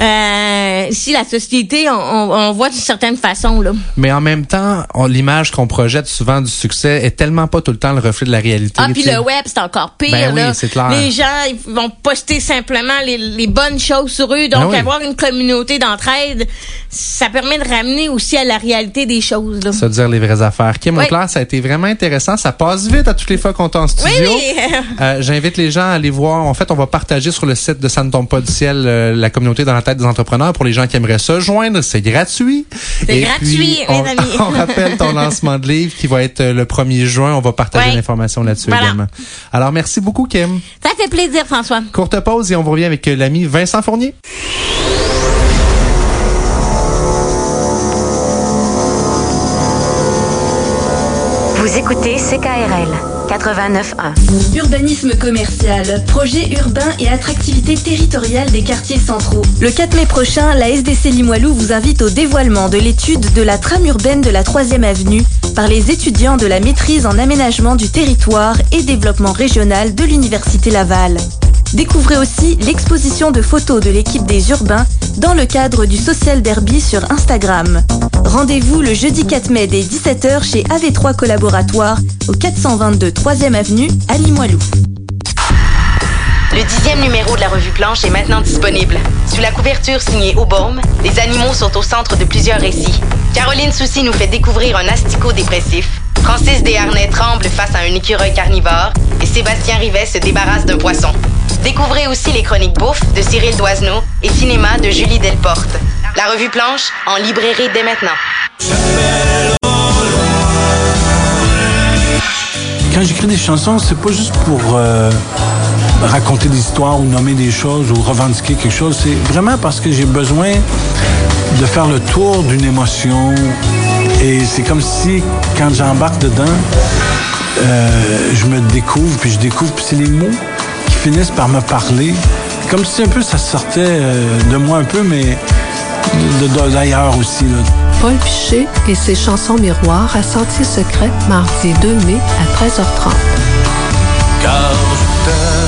Euh, ici, la société, on, voit d'une certaine façon là. Mais en même temps, l'image qu'on projette souvent du succès est tellement pas tout le temps le reflet de la réalité. Ah, puis le web, c'est encore pire. Ben oui, là. c'est clair. Les gens, ils vont poster simplement les, les bonnes choses sur eux. Donc, Ben oui. avoir une communauté d'entraide, ça permet de ramener aussi à la réalité des choses. Là. Se dire les vraies affaires. Kim Oui. Auclair, ça a été vraiment intéressant. Ça passe vite à toutes les fois qu'on est en studio. Oui, oui. Euh, J'invite les gens à aller voir. En fait, on va partager sur le site de Ça ne tombe pas du ciel euh, la communauté dans la tête des entrepreneurs pour les gens qui aimeraient se joindre. C'est gratuit. C'est Et gratuit, puis, mes on, amis. on rappelle ton lancement de livre qui va être euh, le 1er juin. On va partager Ouais. l'information là-dessus Voilà. également. Alors, merci beaucoup, Kim. Ça fait plaisir, François. Courte pause et on vous revient avec euh, l'ami Vincent Fournier. Vous écoutez CKRL 89.1. Urbanisme commercial, projet urbain et attractivité territoriale des quartiers centraux. Le 4 mai prochain, la SDC Limoilou vous invite au dévoilement de l'étude de la trame urbaine de la 3e avenue par les étudiants de la maîtrise en aménagement du territoire et développement régional de l'Université Laval. Découvrez aussi l'exposition de photos de l'équipe des urbains dans le cadre du Social Derby sur Instagram. Rendez-vous le jeudi 4 mai dès 17h chez AV3 Collaboratoire au 422 3e avenue à Limoilou. Le dixième numéro de la revue Planche est maintenant disponible. Sous la couverture signée Auborme, les animaux sont au centre de plusieurs récits. Caroline Soucy nous fait découvrir un asticot dépressif. Francis Desharnais tremble face à un écureuil carnivore et Sébastien Rivet se débarrasse d'un poisson. Découvrez aussi les chroniques bouffe de Cyril Doisneau et cinéma de Julie Delporte. La revue Planche en librairie dès maintenant. Quand j'écris des chansons, c'est pas juste pour euh, raconter des histoires ou nommer des choses ou revendiquer quelque chose. C'est vraiment parce que j'ai besoin de faire le tour d'une émotion. Et c'est comme si, quand j'embarque dedans, euh, je me découvre, puis je découvre, puis c'est les mots qui finissent par me parler. Comme si un peu ça sortait euh, de moi un peu, mais d'ailleurs aussi. là. Paul Piché et ses chansons miroirs à Sentier Secret, mardi 2 mai à 13h30. Car je t'aime,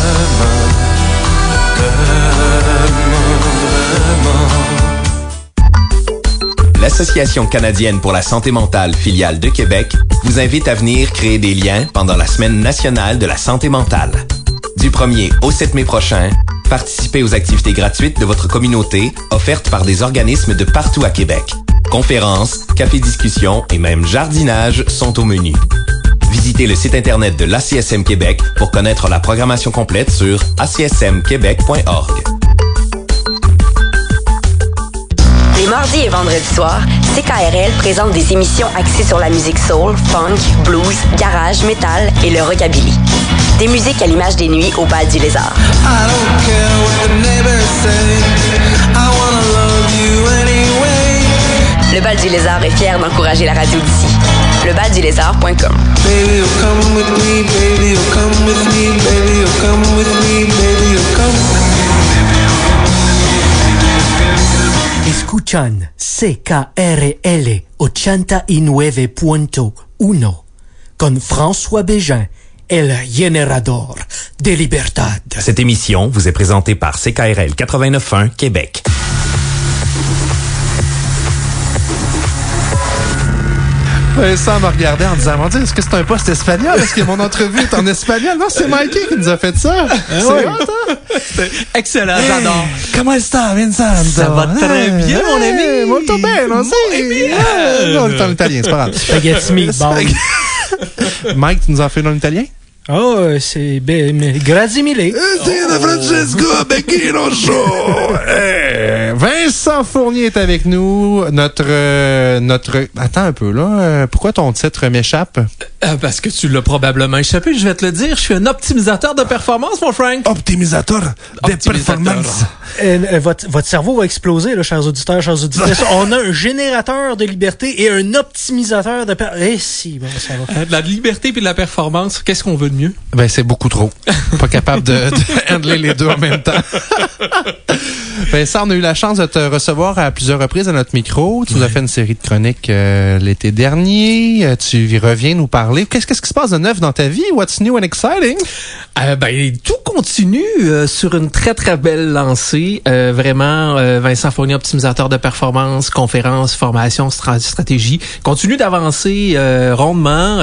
L'Association canadienne pour la santé mentale filiale de Québec vous invite à venir créer des liens pendant la Semaine nationale de la santé mentale. Du 1er au 7 mai prochain, participez aux activités gratuites de votre communauté offertes par des organismes de partout à Québec. Conférences, cafés-discussions et même jardinage sont au menu. Visitez le site internet de l'ACSM Québec pour connaître la programmation complète sur acsmquebec.org. Les mardis et vendredis soirs, CKRL présente des émissions axées sur la musique soul, funk, blues, garage, metal et le rockabilly. Des musiques à l'image des nuits au bal du lézard. Le bal du lézard est fier d'encourager la radio d'ici. Lebaldulézard.com Escuchan CKRL 89.1 con François Bégin, el generador de libertad. Cette émission vous est présentée par CKRL 89.1 Québec. Vincent me regardait en disant, mon Dieu, est-ce que c'est un poste espagnol? Est-ce que mon entrevue est en espagnol? Non, c'est Mikey qui nous a fait ça. C'est ouais. hein? Excellent, j'adore. Comment está, Vincent? Ça va très bien, mon ami. Molto bene. Eh, Non, c'est en italien, c'est pas grave. Spaghetti meatball. Mike, tu nous en fais un en italien? Oh, euh, c'est ben, grazie mille. Francesco Becchino Show! Eh, Vincent Fournier est avec nous. Notre, euh, notre, attends un peu, là. Euh, Pourquoi ton titre m'échappe? Euh, parce que tu l'as probablement échappé, je vais te le dire. Je suis un optimisateur de performance, mon Frank. Optimisateur de performance. Votre, votre cerveau va exploser, là, chers auditeurs, chers auditrices. On a un générateur de liberté et un optimisateur de... per- Eh si, bon, ça va. Euh, de la liberté puis de la performance, qu'est-ce qu'on veut de mieux? Ben, c'est beaucoup trop. Pas capable de, de handler les deux en même temps. Vincent, on a eu la chance de te recevoir à plusieurs reprises à notre micro. Tu nous as fait une série de chroniques euh, l'été dernier. Euh, Tu y reviens nous parler. Qu'est-ce qu'est-ce qui se passe de neuf dans ta vie? What's new and exciting? Euh, ben, tout continue euh, sur une très, très belle lancée. Vraiment, Vincent Fournier, optimisateur de performance, conférences, formation, stra- stratégie, continue d'avancer rondement.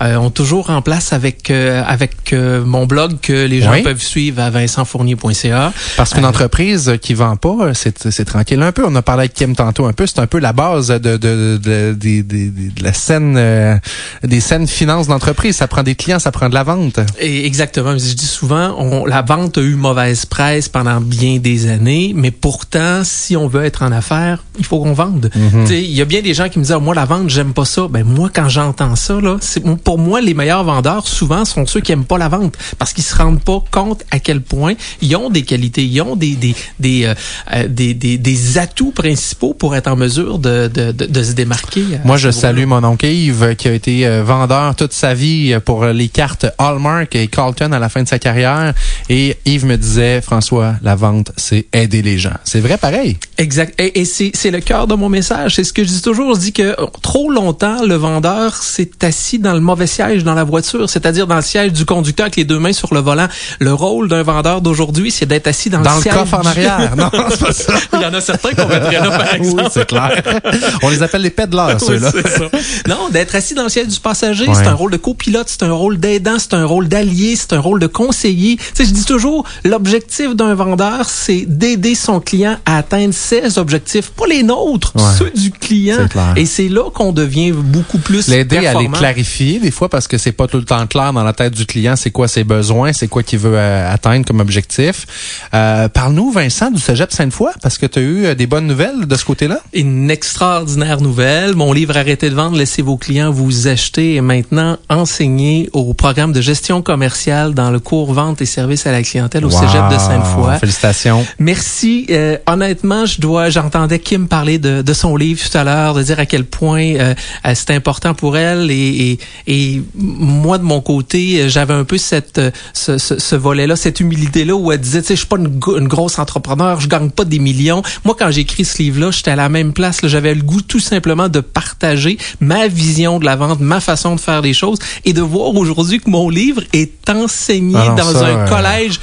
On est toujours en place avec euh, avec euh, mon blog que les gens Oui. peuvent suivre à vincentfournier.ca. Parce qu'une entreprise qui vend pas, c'est c'est tranquille un peu. On a parlé avec Kim tantôt un peu. C'est un peu la base de, de, de, la scène, euh, des scènes finances d'entreprise. Ça prend des clients, ça prend de la vente. Et exactement. Je dis souvent, on, la vente a eu mauvaise presse pendant bien des années, mais pourtant, si on veut être en affaires, il faut qu'on vende. Mhm. Il y a bien des gens qui me disent, Ah, moi, la vente, j'aime pas ça. Ben moi, quand j'entends ça, là, c'est pour moi, les meilleurs vendeurs, souvent, sont ceux qui aiment pas la vente, parce qu'ils se rendent pas compte à quel point ils ont des qualités, ils ont des des des euh, euh, des, des, des atouts principaux pour être en mesure de de, de, de se démarquer. à Moi, je salue mon oncle Yves, qui a été euh, vendeur toute sa vie euh, pour euh, les cartes Hallmark et Carlton à la fin de sa carrière. Et Yves me disait, François, la vente, c'est aider les gens. C'est vrai, pareil. Exact. Et, et c'est, c'est le cœur de mon message. C'est ce que je dis toujours. Je dis que euh, trop longtemps, le vendeur s'est assis dans le mauvais siège dans la voiture, c'est-à-dire dans siège du conducteur avec les deux mains sur le volant. Le rôle d'un vendeur d'aujourd'hui, c'est d'être assis dans, Dans le le coffre en arrière. Non, c'est pas ça. Il y en a certains qu'on mettrait là, par exemple. Oui, c'est clair. On les appelle les pédaleurs, ceux-là. Non, d'être assis dans le siège du passager, Ouais. c'est un rôle de copilote, c'est un rôle d'aidant, c'est un rôle d'allié, c'est un rôle de conseiller. Tu sais, je dis toujours, l'objectif d'un vendeur, c'est d'aider son client à atteindre ses objectifs, pas les nôtres, Ouais. ceux du client. C'est clair. Et c'est là qu'on devient beaucoup plus L'aider à les clarifier des fois parce que c'est pas tout le temps clair dans la tête du client c'est quoi ses besoins, c'est quoi qu'il veut euh, atteindre comme objectif. Euh, Parle-nous Vincent du Cégep Sainte-Foy parce que tu as eu euh, des bonnes nouvelles de ce côté-là? Une extraordinaire nouvelle. Mon livre Arrêtez de vendre, laissez vos clients vous acheter est maintenant enseigné au programme de gestion commerciale dans le cours vente et services à la clientèle au Wow. Cégep de Sainte-Foy. Félicitations. Merci. Euh, honnêtement, je dois, j'entendais Kim parler de, de son livre tout à l'heure, de dire à quel point euh, c'est important pour elle et, et, et moi de mon côté, euh, j'avais un peu cette euh, ce, ce, ce volet-là, cette humilité-là où elle disait, tu sais, je suis pas une, grosse entrepreneur, je gagne pas des millions. Moi, quand j'ai écrit ce livre-là, j'étais à la même place. J'avais le goût tout simplement de partager ma vision de la vente, ma façon de faire les choses et de voir aujourd'hui que mon livre est enseigné Ah dans ça, un euh, collège.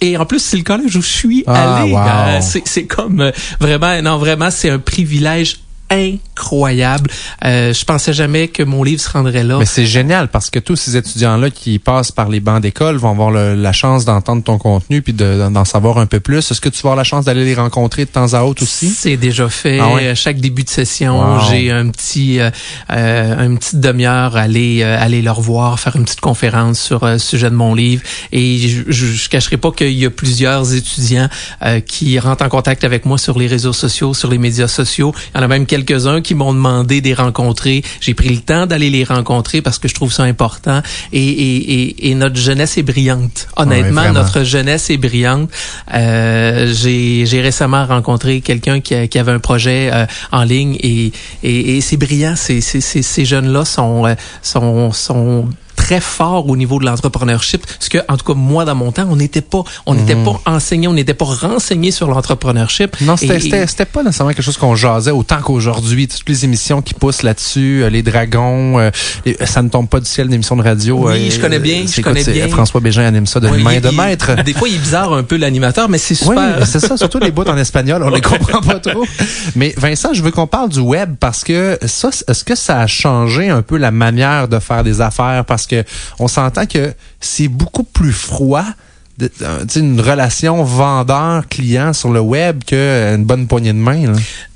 Et en plus, c'est le collège où je suis Ah, allé. wow. C'est c'est comme vraiment, non, vraiment, c'est un privilège incroyable. Euh, je pensais jamais que mon livre se rendrait là. Mais c'est génial parce que tous ces étudiants-là qui passent par les bancs d'école vont avoir le- la chance d'entendre ton contenu puis de- d'en savoir un peu plus. Est-ce que tu vas avoir la chance d'aller les rencontrer de temps à autre aussi? C'est déjà fait. Ah ouais? À Chaque début de session, Wow. j'ai un petit, euh, euh, une petite demi-heure à aller, euh, aller leur voir, faire une petite conférence sur euh, le sujet de mon livre. Et je, je, je cacherai pas qu'il y a plusieurs étudiants euh, qui rentrent en contact avec moi sur les réseaux sociaux, sur les médias sociaux. Il y en a même quelques-uns qui m'ont demandé de les rencontrer. J'ai pris le temps d'aller les rencontrer parce que je trouve ça important. Et, et, et, et notre jeunesse est brillante. Honnêtement, vraiment. notre jeunesse est brillante. Euh, j'ai récemment rencontré quelqu'un qui, qui avait un projet euh, en ligne et, et, et c'est brillant. Ces, ces, ces, ces jeunes-là sont, euh, sont, sont très forts au niveau de l'entrepreneurship. Parce que, en tout cas, moi, dans mon temps, on n'était pas, on n'était Mhm. pas enseigné, on n'était pas renseigné sur l'entrepreneurship. Non, c'était c'était- pas nécessairement quelque chose qu'on jasait autant qu'aujourd'hui. Toutes les émissions qui poussent là-dessus, euh, les dragons, euh, les- ça ne tombe pas du ciel d'émissions de radio. Oui, euh, je connais bien, je connais bien. François Bégin anime ça de Ouais, main il- de il- maître. Des fois, il est bizarre un peu l'animateur, mais c'est Oui, super. c'est ça, surtout les bouts en espagnol, on les comprend pas trop. Mais Vincent, je veux qu'on parle du web parce que ça, est-ce que ça a changé un peu la manière de faire des affaires? Parce que on s'entend que c'est beaucoup plus froid sais, une relation vendeur-client sur le web qu'une bonne poignée de main.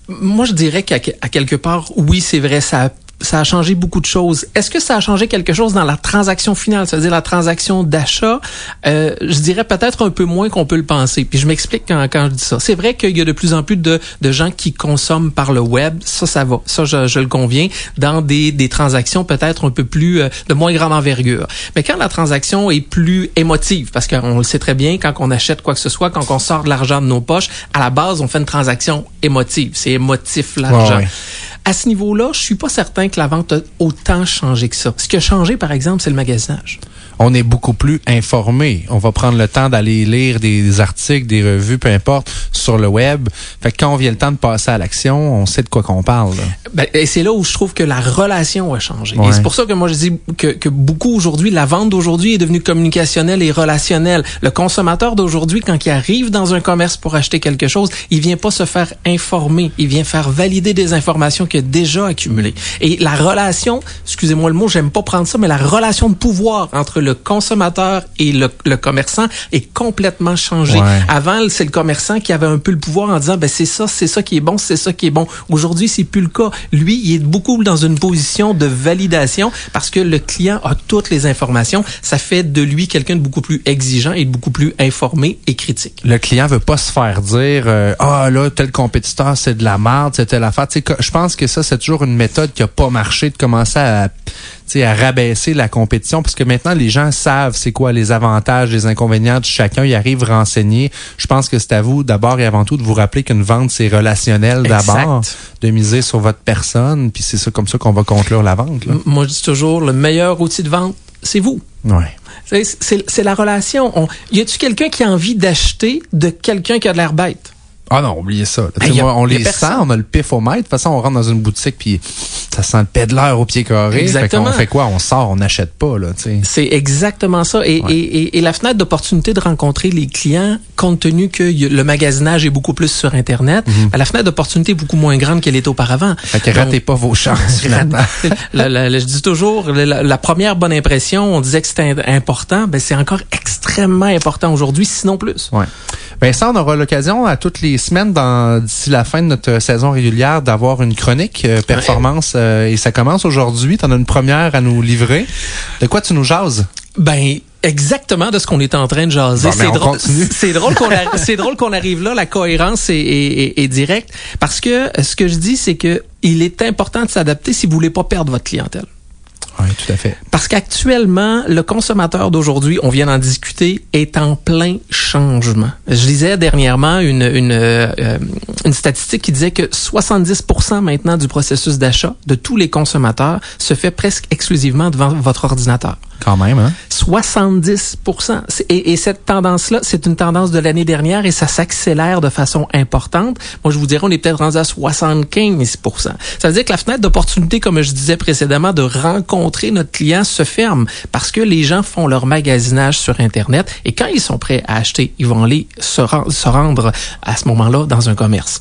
Moi, je dirais qu'à quelque part, oui, c'est vrai, ça a ça a changé beaucoup de choses. Est-ce que ça a changé quelque chose dans la transaction finale, c'est-à-dire la transaction d'achat? Euh, je dirais peut-être un peu moins qu'on peut le penser. Puis je m'explique quand, quand je dis ça. C'est vrai qu'il y a de plus en plus de, de gens qui consomment par le web. Ça, ça va. Ça, je, je le conviens. Dans des, des transactions peut-être un peu plus euh, de moins grande envergure. Mais quand la transaction est plus émotive, parce qu'on le sait très bien, quand on achète quoi que ce soit, quand on sort de l'argent de nos poches, à la base, on fait une transaction émotive. C'est émotif l'argent. Ouais. À ce niveau-là, je suis pas certain que la vente a autant changé que ça. Ce qui a changé, par exemple, c'est le magasinage. On est beaucoup plus informé. On va prendre le temps d'aller lire des articles, des revues, peu importe, sur le web. Fait que quand on vient le temps de passer à l'action, on sait de quoi qu'on parle. Ben, et c'est là où je trouve que la relation a changé. Ouais. Et c'est pour ça que moi je dis que, que beaucoup aujourd'hui, la vente d'aujourd'hui est devenue communicationnelle et relationnelle. Le consommateur d'aujourd'hui, quand il arrive dans un commerce pour acheter quelque chose, il vient pas se faire informer, il vient faire valider des informations qu'il a déjà accumulées. Et la relation, excusez-moi le mot, j'aime pas prendre ça, mais la relation de pouvoir entre le consommateur et le, le commerçant est complètement changée. Ouais. Avant, c'est le commerçant qui avait un peu le pouvoir en disant, ben c'est ça, c'est ça qui est bon, c'est ça qui est bon. Aujourd'hui, c'est plus le cas. Lui, il est beaucoup dans une position de validation parce que le client a toutes les informations. Ça fait de lui quelqu'un de beaucoup plus exigeant et de beaucoup plus informé et critique. le client veut pas se faire dire euh, ah là tel compétiteur c'est de la merde c'est telle affaire je pense que ça c'est toujours une méthode qui a pas marché de commencer à à rabaisser la compétition parce que maintenant les gens savent c'est quoi les avantages les inconvénients de chacun ils arrivent renseignés je pense que c'est à vous d'abord et avant tout de vous rappeler qu'une vente c'est relationnel d'abord de miser sur votre personne puis c'est ça comme ça qu'on va conclure la vente là. Moi, je dis toujours, le meilleur outil de vente, c'est vous. ouais C'est- la relation. On, y a-tu quelqu'un qui a envie d'acheter de quelqu'un qui a de l'air bête? Ah non, oubliez ça. là. Tu Ben, sais, y a- on les sent, on a le pif au mètre. De toute façon, on rentre dans une boutique puis ça sent le pédaleur au pied carré. Exactement. Fait qu'on fait quoi? On sort, on n'achète pas, là. C'est exactement ça. Et, et, et, et la fenêtre d'opportunité de rencontrer les clients, compte tenu que le magasinage est beaucoup plus sur Internet, ben, la fenêtre d'opportunité est beaucoup moins grande qu'elle était auparavant. Mhm. Fait que ratez pas vos chances, finalement. La- la- la- je dis toujours, la, la première bonne impression, on disait que c'était important, ben c'est encore extrêmement important aujourd'hui, sinon plus. Ouais. Vincent, on aura l'occasion à toutes les semaines, dans- d'ici la fin de notre saison régulière, d'avoir une chronique euh, performance. euh, et ça commence aujourd'hui. Tu en as une première à nous livrer. De quoi tu nous jases? Ben exactement de ce qu'on est en train de jaser. Bon, ben, drôle. qu'on c'est drôle qu'on arrive là. La cohérence est, est, est- est directe parce que euh, ce que je dis, c'est que il est important de s'adapter si vous voulez pas perdre votre clientèle. Oui, tout à fait. Parce qu'actuellement, le consommateur d'aujourd'hui, on vient d'en discuter, est en plein changement. Je lisais dernièrement une, une, euh, une statistique qui disait que 70% maintenant du processus d'achat de tous les consommateurs se fait presque exclusivement devant votre ordinateur. Quand même, hein? 70 C'est- et, et cette tendance-là, c'est une tendance de l'année dernière et ça s'accélère de façon importante. Moi, je vous dirais, on est peut-être rendu à 75 Ça veut dire que la fenêtre d'opportunité, comme je disais précédemment, de rencontrer notre client se ferme parce que les gens font leur magasinage sur Internet et quand ils sont prêts à acheter, ils vont aller se rendre à ce moment-là dans un commerce.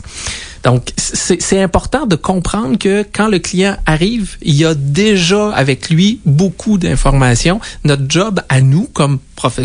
Donc, c'est important de comprendre que quand le client arrive, il y a déjà avec lui beaucoup d'informations. Notre job à nous, comme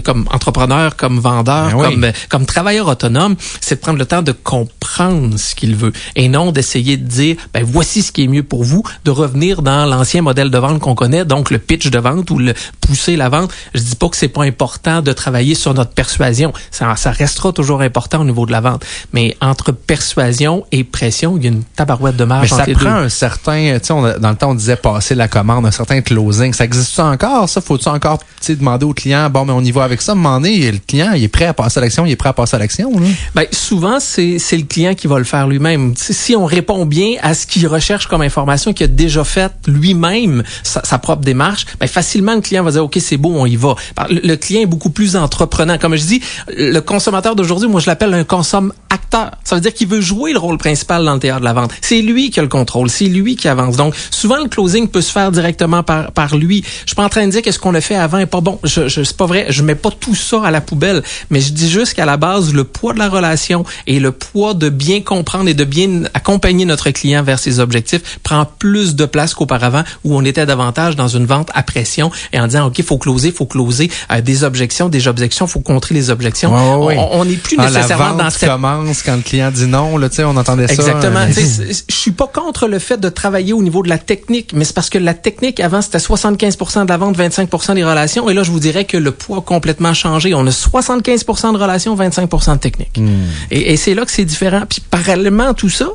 comme entrepreneur, comme vendeur, Ben oui. comme comme travailleur autonome, c'est de prendre le temps de comprendre ce qu'il veut et non d'essayer de dire ben voici ce qui est mieux pour vous, de revenir dans l'ancien modèle de vente qu'on connaît, donc le pitch de vente ou le pousser la vente. Je dis pas que c'est pas important de travailler sur notre persuasion, ça, ça restera toujours important au niveau de la vente, mais entre persuasion et pression, il y a une tabarouette de Mais marge ça entre les prend deux. un certain, tu sais, dans le temps, on disait passer la commande, un certain closing. Ça existe encore, ça? Faut-tu encore, tu sais, demander au client, bon, mais on y va avec ça, à un moment le client, il est prêt à passer à l'action, il est prêt à passer à l'action? Ben, souvent, c'est le client qui va le faire lui-même. Si- on répond bien à ce qu'il recherche comme information, qu'il a déjà fait lui-même sa, propre démarche, ben, facilement, le client va dire, OK, c'est beau, on y va. Le, le client est beaucoup plus entreprenant. Comme je dis, le consommateur d'aujourd'hui, moi, je l'appelle un consomme acteur. Ça veut dire qu'il veut jouer le rôle principal dans le théâtre de la vente. C'est lui qui a le contrôle. C'est lui qui avance. Donc, souvent, le closing peut se faire directement par, par lui. Je suis pas en train de dire que ce qu'on a fait avant est pas bon. Je, je, c'est pas vrai. Je mets pas tout ça à la poubelle. Mais je dis juste qu'à la base, le poids de la relation et le poids de bien comprendre et de bien accompagner notre client vers ses objectifs prend plus de place qu'auparavant où on était davantage dans une vente à pression et en disant, OK, faut closer, faut closer euh, des objections, des objections, faut contrer les objections. Ouais, ouais. On- n'est plus Ah, nécessairement la vente dans cette commence quand le client dit non, là, tu sais, on entendait ça. Exactement. euh, Je suis pas contre le fait de travailler au niveau de la technique, mais c'est parce que la technique avant c'était 75% de la vente, 25% des relations, et là je vous dirais que le poids complètement changé. On a 75% de relations, 25% de technique. Hmm. Et, et c'est là que c'est différent. Puis parallèlement à tout ça,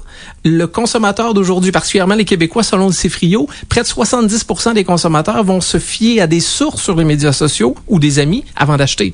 le consommateur d'aujourd'hui, particulièrement les Québécois, selon le CIFRIO, près de 70% des consommateurs vont se fier à des sources sur les médias sociaux ou des amis avant d'acheter.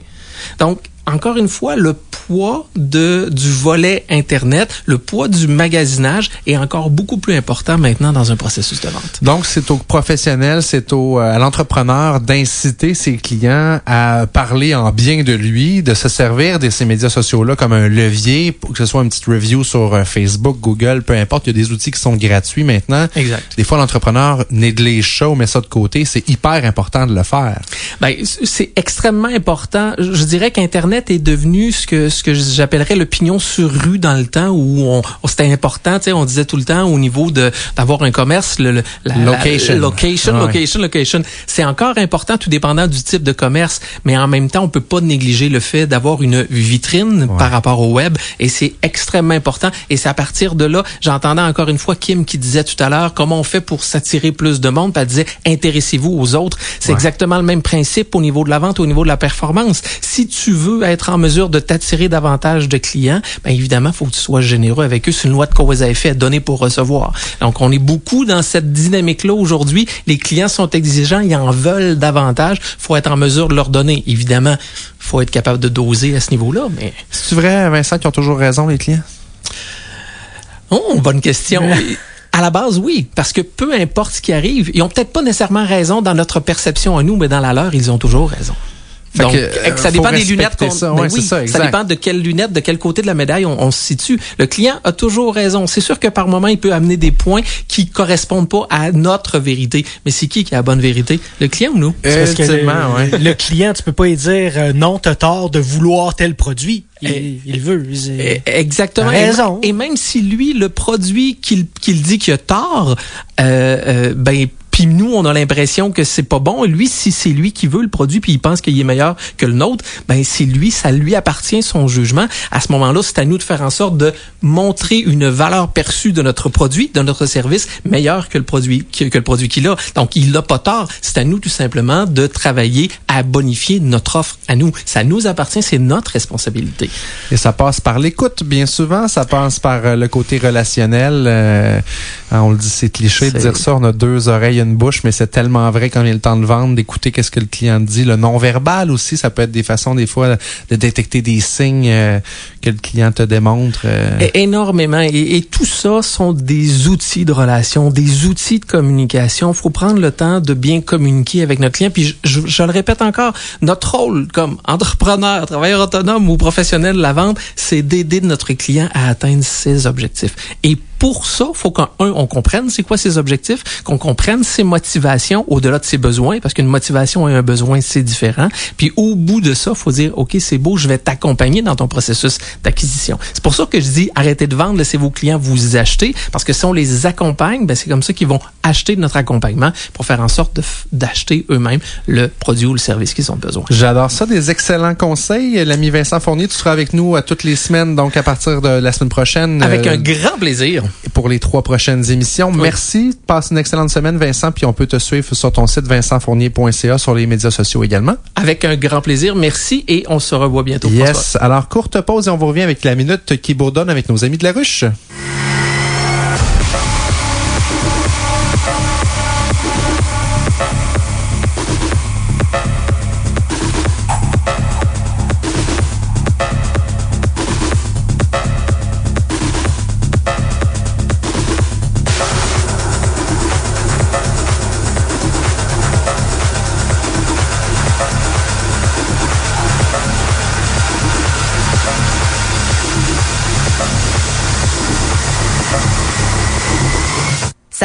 Donc, encore une fois, le poids de, du volet Internet, le poids du magasinage est encore beaucoup plus important maintenant dans un processus de vente. Donc, c'est au professionnel, c'est au, euh, à l'entrepreneur d'inciter ses clients à parler en bien de lui, de se servir de ces médias sociaux-là comme un levier, pour que ce soit une petite review sur euh, Facebook, Google, peu importe. Il y a des outils qui sont gratuits maintenant. Exact. Des fois, l'entrepreneur néglige ça ou met ça de côté. C'est hyper important de le faire. Ben, c'est extrêmement important. Je dirais qu'Internet est devenu ce que ce que j'appellerais le pignon sur rue dans le temps où on, on- c'était important. Tu sais, on disait tout le temps au niveau de d'avoir un commerce, le, le- la, la- Location. location, Ah ouais. location, location. C'est encore important, tout dépendant du type de commerce, mais en même temps, on peut pas négliger le fait d'avoir une vitrine par rapport au web, et c'est extrêmement important. Et c'est à partir de là, j'entendais encore une fois Kim qui disait tout à l'heure comment on fait pour s'attirer plus de monde. Puis elle disait intéressez-vous aux autres. C'est exactement le même principe au niveau de la vente, au niveau de la performance. Si tu veux être en mesure de t'attirer davantage de clients, ben évidemment, faut que tu sois généreux avec eux. C'est une loi de cause à effet, donner pour recevoir. Donc, on est beaucoup dans cette dynamique-là aujourd'hui. Les clients sont exigeants, ils en veulent davantage. faut être en mesure de leur donner. Évidemment, faut être capable de doser à ce niveau-là, mais... C'est vrai, Vincent, qui ont toujours raison, les clients? Oh, bonne question. À la base, oui, parce que peu importe ce qui arrive, ils ont peut-être pas nécessairement raison dans notre perception à nous, mais dans la leur, ils ont toujours raison. Donc, que, euh, ça dépend des lunettes qu'on ça. Ben Ouais, oui, ça, dépend de quelles lunettes, de quel côté de la médaille on, on se situe. Le client a toujours raison. C'est sûr que par moment, il peut amener des points qui correspondent pas à notre vérité. Mais c'est qui qui a la bonne vérité? Le client ou nous? Parce que le, Ultimement, ouais. le client, tu peux pas lui dire euh, non, t'as tort de vouloir tel produit. Il, Eh, il veut. Eh, Exactement. Raison. Et, et même si lui, le produit qu'il qu'il dit qu'il a tort, euh, euh, ben puis nous, on a l'impression que c'est pas bon. Lui, si c'est lui qui veut le produit, puis il pense qu'il est meilleur que le nôtre, ben c'est lui, ça lui appartient son jugement. À ce moment-là, c'est à nous de faire en sorte de montrer une valeur perçue de notre produit, de notre service, meilleur que le produit que, que le produit qu'il a. Donc, il n'a pas tort. C'est à nous tout simplement de travailler à bonifier notre offre à nous. Ça nous appartient, c'est notre responsabilité. Et ça passe par l'écoute, bien souvent. Ça passe par euh, le côté relationnel. Euh, on le dit, c'est cliché de dire ça. On a deux oreilles, bouche, mais c'est tellement vrai quand il est le temps de vendre, d'écouter qu'est-ce que le client dit. Le non-verbal aussi, ça peut être des façons, des fois, de détecter des signes euh, que le client te démontre. euh. Énormément. Et, tout ça sont des outils de relation, des outils de communication. faut prendre le temps de bien communiquer avec notre client. Puis je le répète encore, notre rôle comme entrepreneur, travailleur autonome ou professionnel de la vente, c'est d'aider notre client à atteindre ses objectifs. Et pour ça, faut qu'un, un, on comprenne c'est quoi ses objectifs, qu'on comprenne ses motivations au-delà de ses besoins, parce qu'une motivation et un besoin, c'est différent. Puis au bout de ça, faut dire, OK, c'est beau, je vais t'accompagner dans ton processus d'acquisition. C'est pour ça que je dis, arrêtez de vendre, laissez vos clients vous acheter, parce que si on les accompagne, ben, c'est comme ça qu'ils vont acheter notre accompagnement pour faire en sorte d'acheter eux-mêmes le produit ou le service qu'ils ont besoin. J'adore ça, des excellents conseils. L'ami Vincent Fournier, tu seras avec nous à toutes les semaines, donc à partir de la semaine prochaine. Avec euh, un grand plaisir. Pour les trois prochaines émissions. Merci. Passe une excellente semaine, Vincent. Puis on peut te suivre sur ton site vincentfournier.ca, sur les médias sociaux également. Avec un grand plaisir. Merci et on se revoit bientôt. François. Yes. Alors, courte pause et on vous revient avec la minute qui bourdonne avec nos amis de la ruche.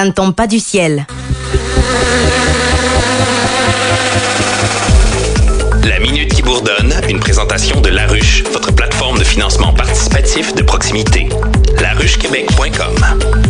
Ne tombe pas du ciel. La Minute qui bourdonne, une présentation de La Ruche, votre plateforme de financement participatif de proximité. laruchequebec.com.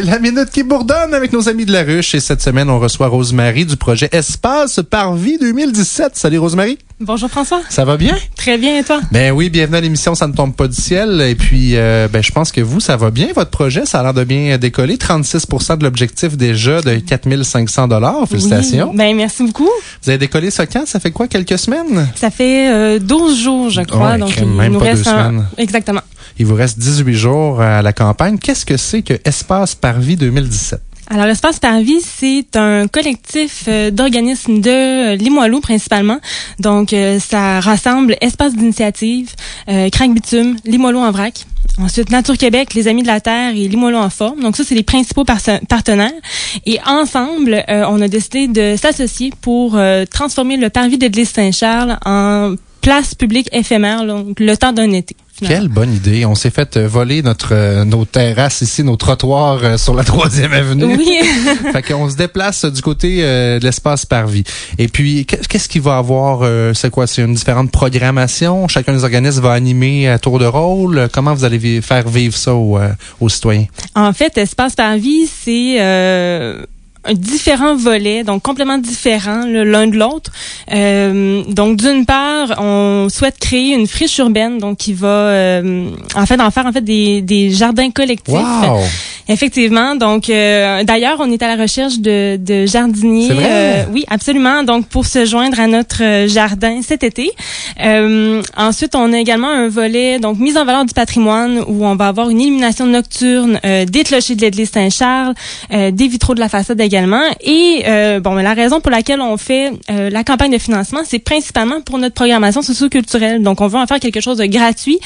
C'est la minute qui bourdonne avec nos amis de la ruche. Et cette semaine, on reçoit Rosemary du projet Espace par vie 2017. Salut Rosemary. Bonjour François. Ça va bien? Très bien et toi? Ben oui, bienvenue à l'émission Ça ne tombe pas du ciel. Et puis, euh, ben, je pense que vous, ça va bien, votre projet. Ça a l'air de bien décoller. 36% de l'objectif déjà de 4500 dollars. Félicitations. Oui, ben merci beaucoup. Vous avez décollé ça quand? Ça fait quoi? Quelques semaines? Ça fait euh, 12 jours, je crois. Ouais, donc il nous reste un... Exactement. Il vous reste 18 jours à la campagne. Qu'est-ce que c'est que Espace par vie 2017? Alors, l'Espace par vie, c'est un collectif euh, d'organismes de euh, Limoilou principalement. Donc, euh, ça rassemble Espace d'initiative, euh, Bitume, Limoilou en vrac. Ensuite, Nature Québec, Les Amis de la Terre et Limoilou en forme. Donc, ça, c'est les principaux partenaires. Et ensemble, euh, on a décidé de s'associer pour euh, transformer le parvis d'église Saint-Charles en place publique éphémère, donc le temps d'un été. Finalement. Quelle bonne idée. On s'est fait euh, voler notre euh, nos terrasses ici, nos trottoirs euh, sur la troisième avenue. Oui. fait qu'on se déplace du côté de l'espace parvis. Et puis, qu'est- qu'est-ce qu'il va avoir? c'est quoi? C'est une différente programmation? Chacun des organismes va animer à tour de rôle? Comment vous allez faire vivre ça aux, aux citoyens? En fait, Espace par vie, c'est euh, un différent volet, donc complètement différents l'un de l'autre. Euh, donc, d'une part, on souhaite créer une friche urbaine, donc qui va, euh, en fait, en faire en fait des, des jardins collectifs. Effectivement. Donc, euh, d'ailleurs, on est à la recherche de, de jardiniers. C'est vrai? Euh, oui, absolument. Donc, pour se joindre à notre euh, jardin cet été. Euh, ensuite, on a également un volet, donc mise en valeur du patrimoine, où on va avoir une illumination nocturne euh, des clochers de l'église Saint-Charles, euh, des vitraux de la façade également. Et euh, bon, la raison pour laquelle on fait euh, la campagne de financement, c'est principalement pour notre programmation socio-culturelle. Donc, on veut en faire quelque chose de gratuit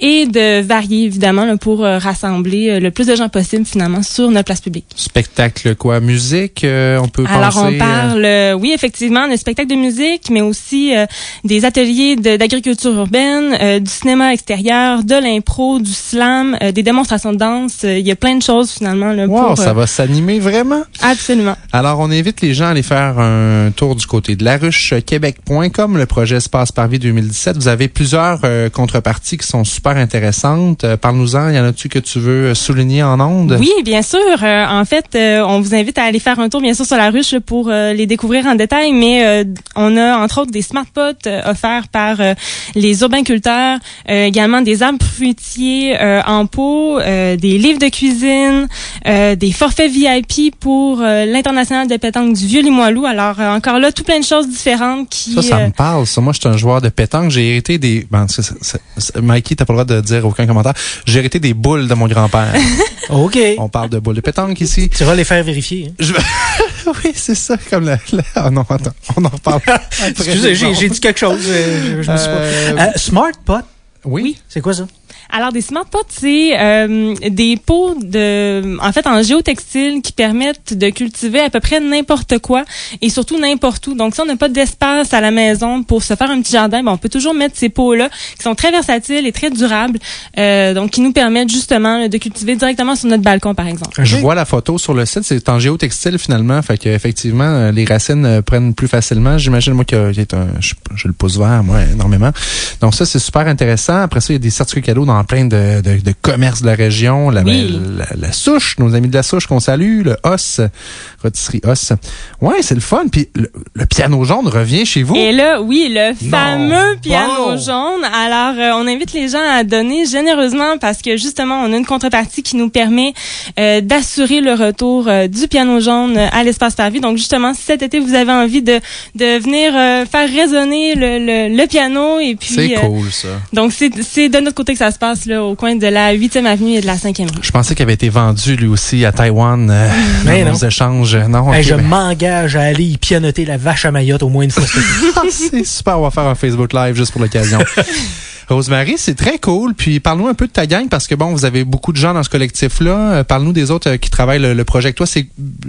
et de varier évidemment là, pour rassembler le plus de gens possible finalement sur notre place publique. Spectacle quoi? Musique, euh, on peut Alors penser... on euh, parle, euh, oui effectivement, de spectacles de musique, mais aussi euh, des ateliers de- d'agriculture urbaine, euh, du cinéma extérieur, de l'impro, du slam, euh, des démonstrations de danse. Euh, Il y a plein de choses finalement là, Wow, pour. ça euh, va s'animer vraiment? Absolument. Alors, on invite les gens à aller faire un tour du côté de la ruche québec.com, le projet Espace Parvis 2017. Vous avez plusieurs euh, contreparties qui sont super intéressantes. Euh, Parle-nous-en, y en a-tu que tu veux souligner en ondes? Oui, bien sûr. Euh, en fait, euh, on vous invite à aller faire un tour, bien sûr, sur la ruche pour euh, les découvrir en détail, mais euh, on a entre autres des smart pots euh, offerts par euh, les urbainculteurs, euh, également des arbres fruitiers euh, en pot, euh, des livres de cuisine, euh, des forfaits VIP pour euh, l'international de pétanque du vieux Limoilou. Alors euh, encore là, tout plein de choses différentes qui. Ça, ça euh, me parle. Ça, moi, je suis un joueur de pétanque. J'ai hérité des... Ben, c'est- c'est- c'est- Mikey, t'as pas le droit de dire aucun commentaire. J'ai hérité des boules de mon grand-père. OK. On parle de boules de pétanque ici. Tu vas les faire vérifier. hein. Je oui, c'est ça, comme la... la- Ah non, attends, on en reparle. Excusez, j'ai dit quelque chose. euh, Je, je me suis pas- Euh, Euh, Smart Pot, Oui. c'est quoi ça? Alors, des smart pots, c'est euh, des pots de, en fait, en géotextile qui permettent de cultiver à peu près n'importe quoi et surtout n'importe où. Donc, si on n'a pas d'espace à la maison pour se faire un petit jardin, ben, on peut toujours mettre ces pots-là qui sont très versatiles et très durables, euh, donc qui nous permettent justement de cultiver directement sur notre balcon, par exemple. Je vois la photo sur le site, c'est en géotextile finalement, fait que effectivement euh, les racines euh, prennent plus facilement. J'imagine moi que qu'il y a un, je- j'ai le pouce vert moi énormément. Donc ça c'est super intéressant. Après ça il y a des certificats cadeaux dans plein de, de, de commerces de la région, la, Oui. la, la souche, nos amis de la souche qu'on salue, le os, rôtisserie os. Ouais c'est le fun. Puis le, le piano jaune revient chez vous? Et là, oui, le fameux piano jaune. Alors, euh, on invite les gens à donner généreusement parce que justement, on a une contrepartie qui nous permet euh, d'assurer le retour euh, du piano jaune à l'espace Parvis. Donc, justement, si cet été vous avez envie de de venir faire résonner le, le, le piano et puis. C'est cool ça. donc, c'est de notre côté que ça se passe là, au coin de la 8e avenue et de la 5e rue. Je pensais qu'il avait été vendu lui aussi à Taïwan euh, Mais dans non. nos échanges. Non, Hey, ok, je ben- m'engage à aller y pianoter la vache à Mayotte au moins une fois. Ah, c'est super, on va faire un Facebook Live juste pour l'occasion. Rosemary, c'est très cool. Puis parle-nous un peu de ta gang parce que bon, vous avez beaucoup de gens dans ce collectif-là. Euh, Parle-nous des autres euh, qui travaillent le, le projet. Toi, c'est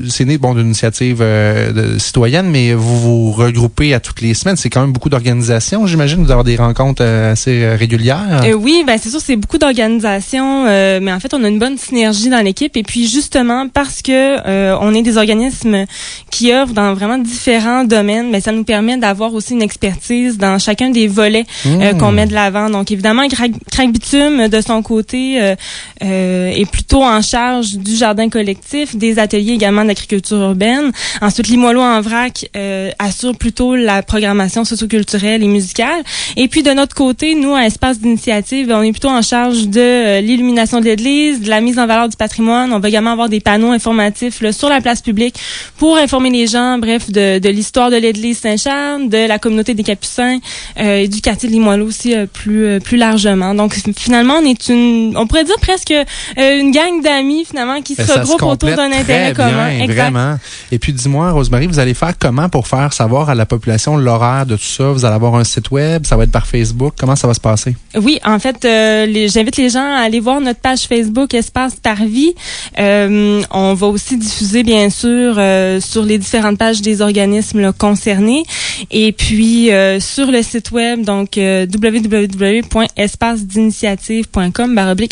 c'est né bon d'une initiative euh, de- citoyenne, mais vous vous regroupez à toutes les semaines. C'est quand même beaucoup d'organisations. J'imagine vous avoir des rencontres assez régulières. Euh, oui, ben c'est sûr, c'est beaucoup d'organisations, euh, mais en fait, on a une bonne synergie dans l'équipe. Et puis justement, parce que euh, on est des organismes qui œuvrent dans vraiment différents domaines, ben ça nous permet d'avoir aussi une expertise dans chacun des volets Mmh. qu'on met de l'avant. Donc évidemment, Craig Bitume, de son côté, euh, euh, est plutôt en charge du jardin collectif, des ateliers également d'agriculture urbaine. Ensuite, Limoilou en vrac euh, assure plutôt la programmation socioculturelle et musicale. Et puis de notre côté, nous, à Espace d'initiative, on est plutôt en charge de euh, l'illumination de l'église, de la mise en valeur du patrimoine. On va également avoir des panneaux informatifs là, sur la place publique pour informer les gens, bref, de, l'histoire de l'église Saint-Charles, de la communauté des Capucins euh, et du quartier de Limoilou aussi euh, plus euh, plus largement. Donc finalement, on est une, on pourrait dire presque euh, une gang d'amis finalement qui se Ben, ça regroupent autour complète d'un intérêt très commun. bien, Exact. Vraiment. Et puis dis-moi, Rosemary, vous allez faire comment pour faire savoir à la population l'horaire de tout ça? Vous allez avoir un site web, ça va être par Facebook. Comment ça va se passer? Oui, en fait, euh, j'invite les gens à aller voir notre page Facebook Espace Parvis. Euh, on va aussi diffuser, bien sûr, euh, sur les différentes pages des organismes là, concernés. Et puis, sur le site web, donc euh,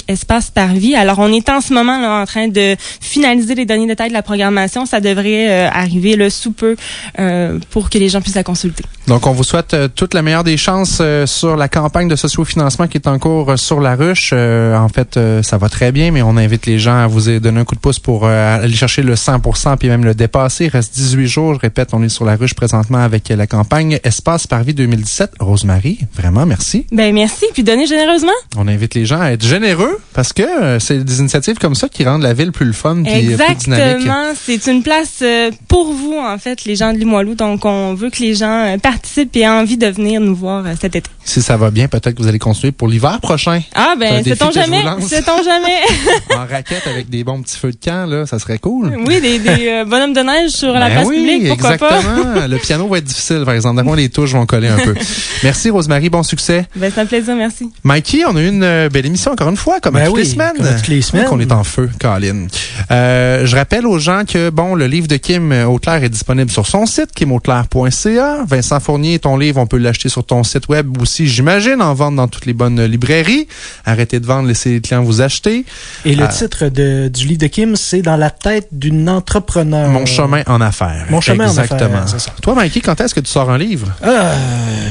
Espace Parvis. Alors, on est en ce moment en train de finaliser les derniers détails de la programmation. Ça devrait euh, arriver le sous peu euh, pour que les gens puissent la consulter. Donc, on vous souhaite euh, toute la meilleure des chances euh, sur la campagne de sociofinancement qui est en cours euh, sur la ruche. Euh, en fait, euh, ça va très bien, mais on invite les gens à vous donner un coup de pouce pour aller chercher le 100 puis même le dépasser. Il reste 18 jours. Je répète, on est sur la ruche présentement avec la campagne Espace Parvis 2017. Rosemary, vraiment, merci. Ben merci, puis donnez généreusement. On invite les gens à être généreux parce que c'est des initiatives comme ça qui rendent la ville plus le fun puis plus dynamique. Exactement. C'est une place pour vous, en fait, les gens de Limoilou. Donc, on veut que les gens euh, participent et aient envie de venir nous voir euh, cet été. Si ça va bien, peut-être que vous allez continuer pour l'hiver prochain. Ah, C'est un ben, sait-on jamais? Sait-on jamais? en raquette avec des bons petits feux de camp, là, ça serait cool. oui, des, des euh, bonhommes de neige sur la Ben place oui, publique, pourquoi exactement. Le piano va être difficile, par exemple. D'après les touches vont coller un peu. Merci, Rosemary. Bon succès. pas? Ben, c'est un plaisir, merci. Mikey, on a eu une euh, belle émission encore une fois, comme à Ben toutes les semaines. comme à toutes les semaines. On est en feu, Colin. Euh, je rappelle aux gens que, bon, le livre de Kim Auclair est disponible sur son site, kimauclair.ca. Vincent Fournier, ton livre, on peut l'acheter sur ton site web aussi, j'imagine, en vente dans toutes les bonnes librairies. Arrêtez de vendre, laissez les clients vous acheter. Et le Euh, titre de, du livre de Kim, c'est Dans la tête d'une entrepreneur. Mon chemin en affaires. Mon chemin en Exactement. affaires, ça. Toi, Mikey, quand est-ce que tu sors un livre? Euh,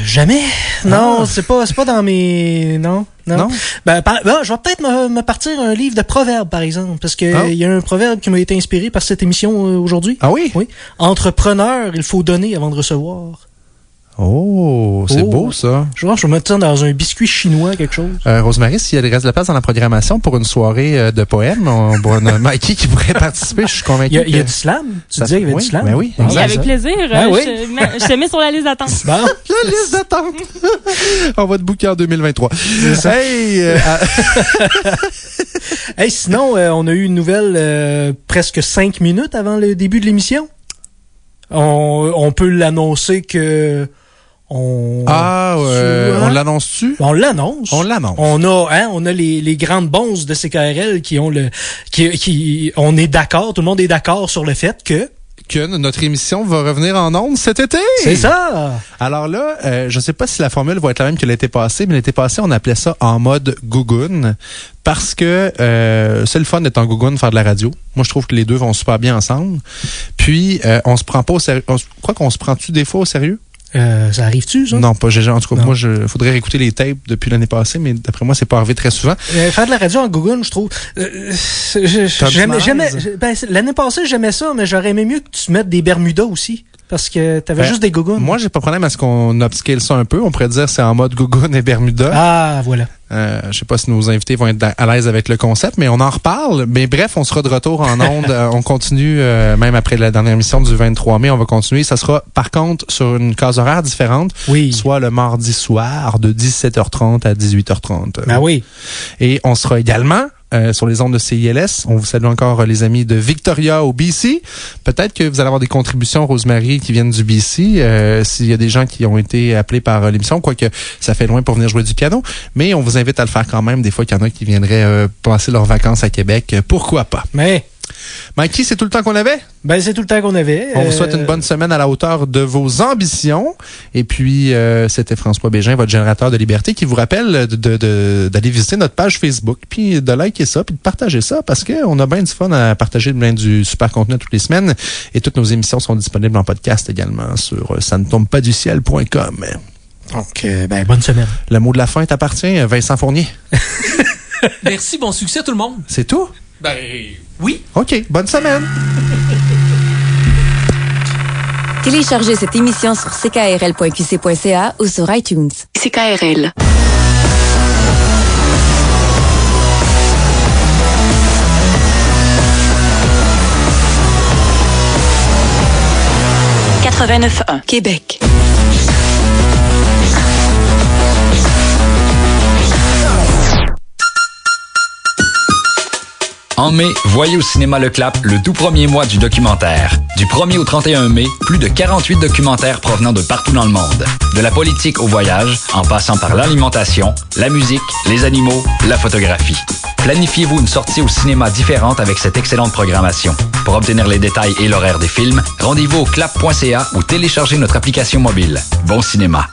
jamais. Non, Ah. c'est pas, c'est pas dans mes, non. Non. Non? Ben, par- ben, je vais peut-être me, me partir un livre de proverbes, par exemple, parce que Ah. y a un proverbe qui m'a été inspiré par cette émission euh, aujourd'hui. Ah oui? Oui. Entrepreneur, il faut donner avant de recevoir. Oh, c'est Oh. beau, ça. Je vois, je vais mettre ça dans un biscuit chinois, quelque chose. Euh, Rosemary, s'il y a des restes de la place dans la programmation pour une soirée euh, de poèmes, on, bon, on a Mikey qui pourrait participer, je suis convaincu. Il y a, il y a que- du slam? Tu disais qu'il y avait oui, du slam? ben oui, Ah, Oui, avec plaisir. Ben Euh, oui. je, te mets sur la liste d'attente. Bon. La liste d'attente. on va te booker en 2023. ça. Hey, euh, ah, Hey, sinon, euh, on a eu une nouvelle euh, presque cinq minutes avant le début de l'émission. On, on peut l'annoncer que on ah, euh, on l'annonce-tu? on l'annonce. On l'annonce. On a, hein, on a les, les grandes bonzes de CKRL qui ont le, qui, qui, on est d'accord, tout le monde est d'accord sur le fait que Que notre émission va revenir en ondes cet été. c'est ça. Alors là, euh, je sais pas si la formule va être la même que l'été passé, mais l'été passé, on appelait ça en mode gougoune parce que euh, c'est le fun d'être en gougoune, faire de la radio. Moi, je trouve que les deux vont super bien ensemble. Puis, euh, on se prend pas au sérieux. On Quoi qu'on se prend-tu des fois au sérieux? Euh, ça arrive-tu, ça? Non, pas j'ai En tout cas, Non. moi, je faudrait réécouter les tapes depuis l'année passée, mais d'après moi, c'est pas arrivé très souvent. Euh, faire de la radio en Google, je trouve. euh, j'aimais- ben, L'année passée, j'aimais ça, mais j'aurais aimé mieux que tu mettes des Bermudas aussi. Parce que t'avais Ben, juste des gougounes. Moi, j'ai pas de problème à ce qu'on upscale ça un peu. On pourrait dire c'est en mode gougoune et Bermuda. Ah, voilà. Euh, je sais pas si nos invités vont être à l'aise avec le concept, mais on en reparle. Mais bref, on sera de retour en ondes. Euh, on continue, euh, même après la dernière émission du 23 mai, on va continuer. Ça sera, par contre, sur une case horaire différente. Oui. Soit le mardi soir de 17h30 à 18h30. Ben oui. Et on sera également euh, sur les ondes de CILS. On vous salue encore euh, les amis de Victoria au BC. Peut-être que vous allez avoir des contributions, Rosemary, qui viennent du BC. euh, S'il y a des gens qui ont été appelés par l'émission, quoique ça fait loin pour venir jouer du piano. Mais on vous invite à le faire quand même. Des fois qu'il y en a qui viendraient passer leurs vacances à Québec. Pourquoi pas? Mais, Mikey, c'est tout le temps qu'on avait? ben, c'est tout le temps qu'on avait. On vous Euh, souhaite une bonne semaine à la hauteur de vos ambitions. Et puis, euh, c'était François Bégin, votre générateur de liberté, qui vous rappelle de- de- de- d'aller visiter notre page Facebook, puis de liker ça, puis de partager ça, parce qu'on a bien du fun à partager du super contenu toutes les semaines. Et toutes nos émissions sont disponibles en podcast également sur euh, ça ne tombe pas du ciel.com. Donc, euh, ben, bonne semaine. Le mot de la fin t'appartient, Vincent Fournier? Merci, bon succès tout le monde. C'est tout? Ben, oui. OK, bonne semaine! Téléchargez cette émission sur ckrl.qc.ca ou sur iTunes. CKRL. Québec. En mai, voyez au cinéma Le Clap le tout premier mois du documentaire. Du 1er au 31 mai, plus de 48 documentaires provenant de partout dans le monde. De la politique au voyage, en passant par l'alimentation, la musique, les animaux, la photographie. Planifiez-vous une sortie au cinéma différente avec cette excellente programmation. Pour obtenir les détails et l'horaire des films, rendez-vous au clap.ca ou téléchargez notre application mobile. Bon cinéma.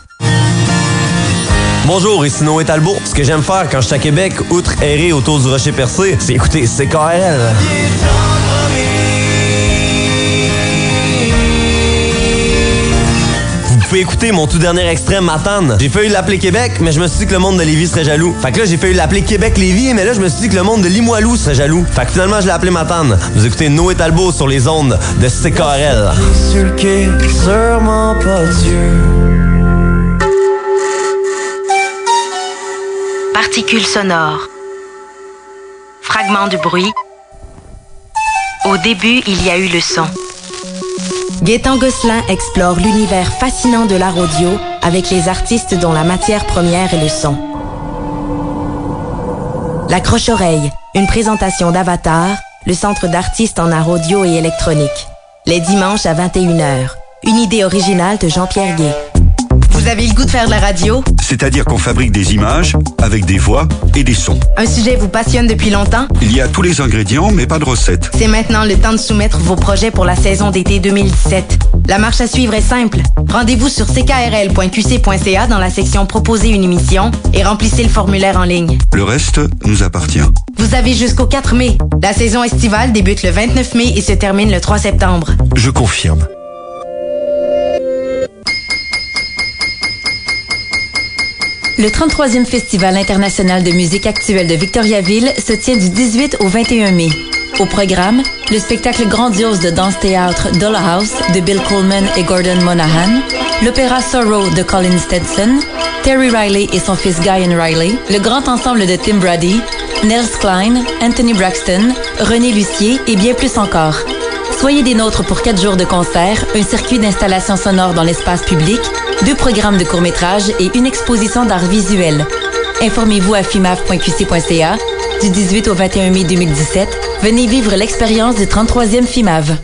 Bonjour, ici Noé Talbot. Ce que j'aime faire quand je suis à Québec, outre errer autour du rocher percé, c'est écouter CKRL. Vous pouvez écouter mon tout dernier extrait, Matane. J'ai failli l'appeler Québec, mais je me suis dit que le monde de Lévis serait jaloux. Fait que là, j'ai failli l'appeler Québec-Lévis, mais là, je me suis dit que le monde de Limoilou serait jaloux. Fait que finalement, je l'ai appelé Matane. Vous écoutez Noé Talbot sur les ondes de CKRL. Sûrement pas Dieu. Particules sonores. Fragments de bruit. Au début, il y a eu le son. Gaétan Gosselin explore l'univers fascinant de l'art audio avec les artistes dont la matière première est le son. La Croche-Oreille, une présentation d'Avatar, le centre d'artistes en art audio et électronique. Les dimanches à 21h. Une idée originale de Jean-Pierre Gay. Vous avez le goût de faire de la radio? C'est-à-dire qu'on fabrique des images avec des voix et des sons. Un sujet vous passionne depuis longtemps? Il y a tous les ingrédients, mais pas de recette. C'est maintenant le temps de soumettre vos projets pour la saison d'été 2017. La marche à suivre est simple. Rendez-vous sur ckrl.qc.ca dans la section Proposer une émission et remplissez le formulaire en ligne. Le reste nous appartient. Vous avez jusqu'au 4 mai. La saison estivale débute le 29 mai et se termine le 3 septembre. Je confirme. Le 33e Festival international de musique actuelle de Victoriaville se tient du 18 au 21 mai. Au programme, le spectacle grandiose de danse-théâtre Dollhouse de Bill Coleman et Gordon Monahan, l'opéra Sorrow de Colin Stetson, Terry Riley et son fils Guyan Riley, le grand ensemble de Tim Brady, Nels Klein, Anthony Braxton, René Lucier et bien plus encore. Soyez des nôtres pour quatre jours de concert, un circuit d'installation sonore dans l'espace public, deux programmes de court-métrage et une exposition d'art visuel. Informez-vous à fimaf.qc.ca du 18 au 21 mai 2017. Venez vivre l'expérience du 33e FIMAV.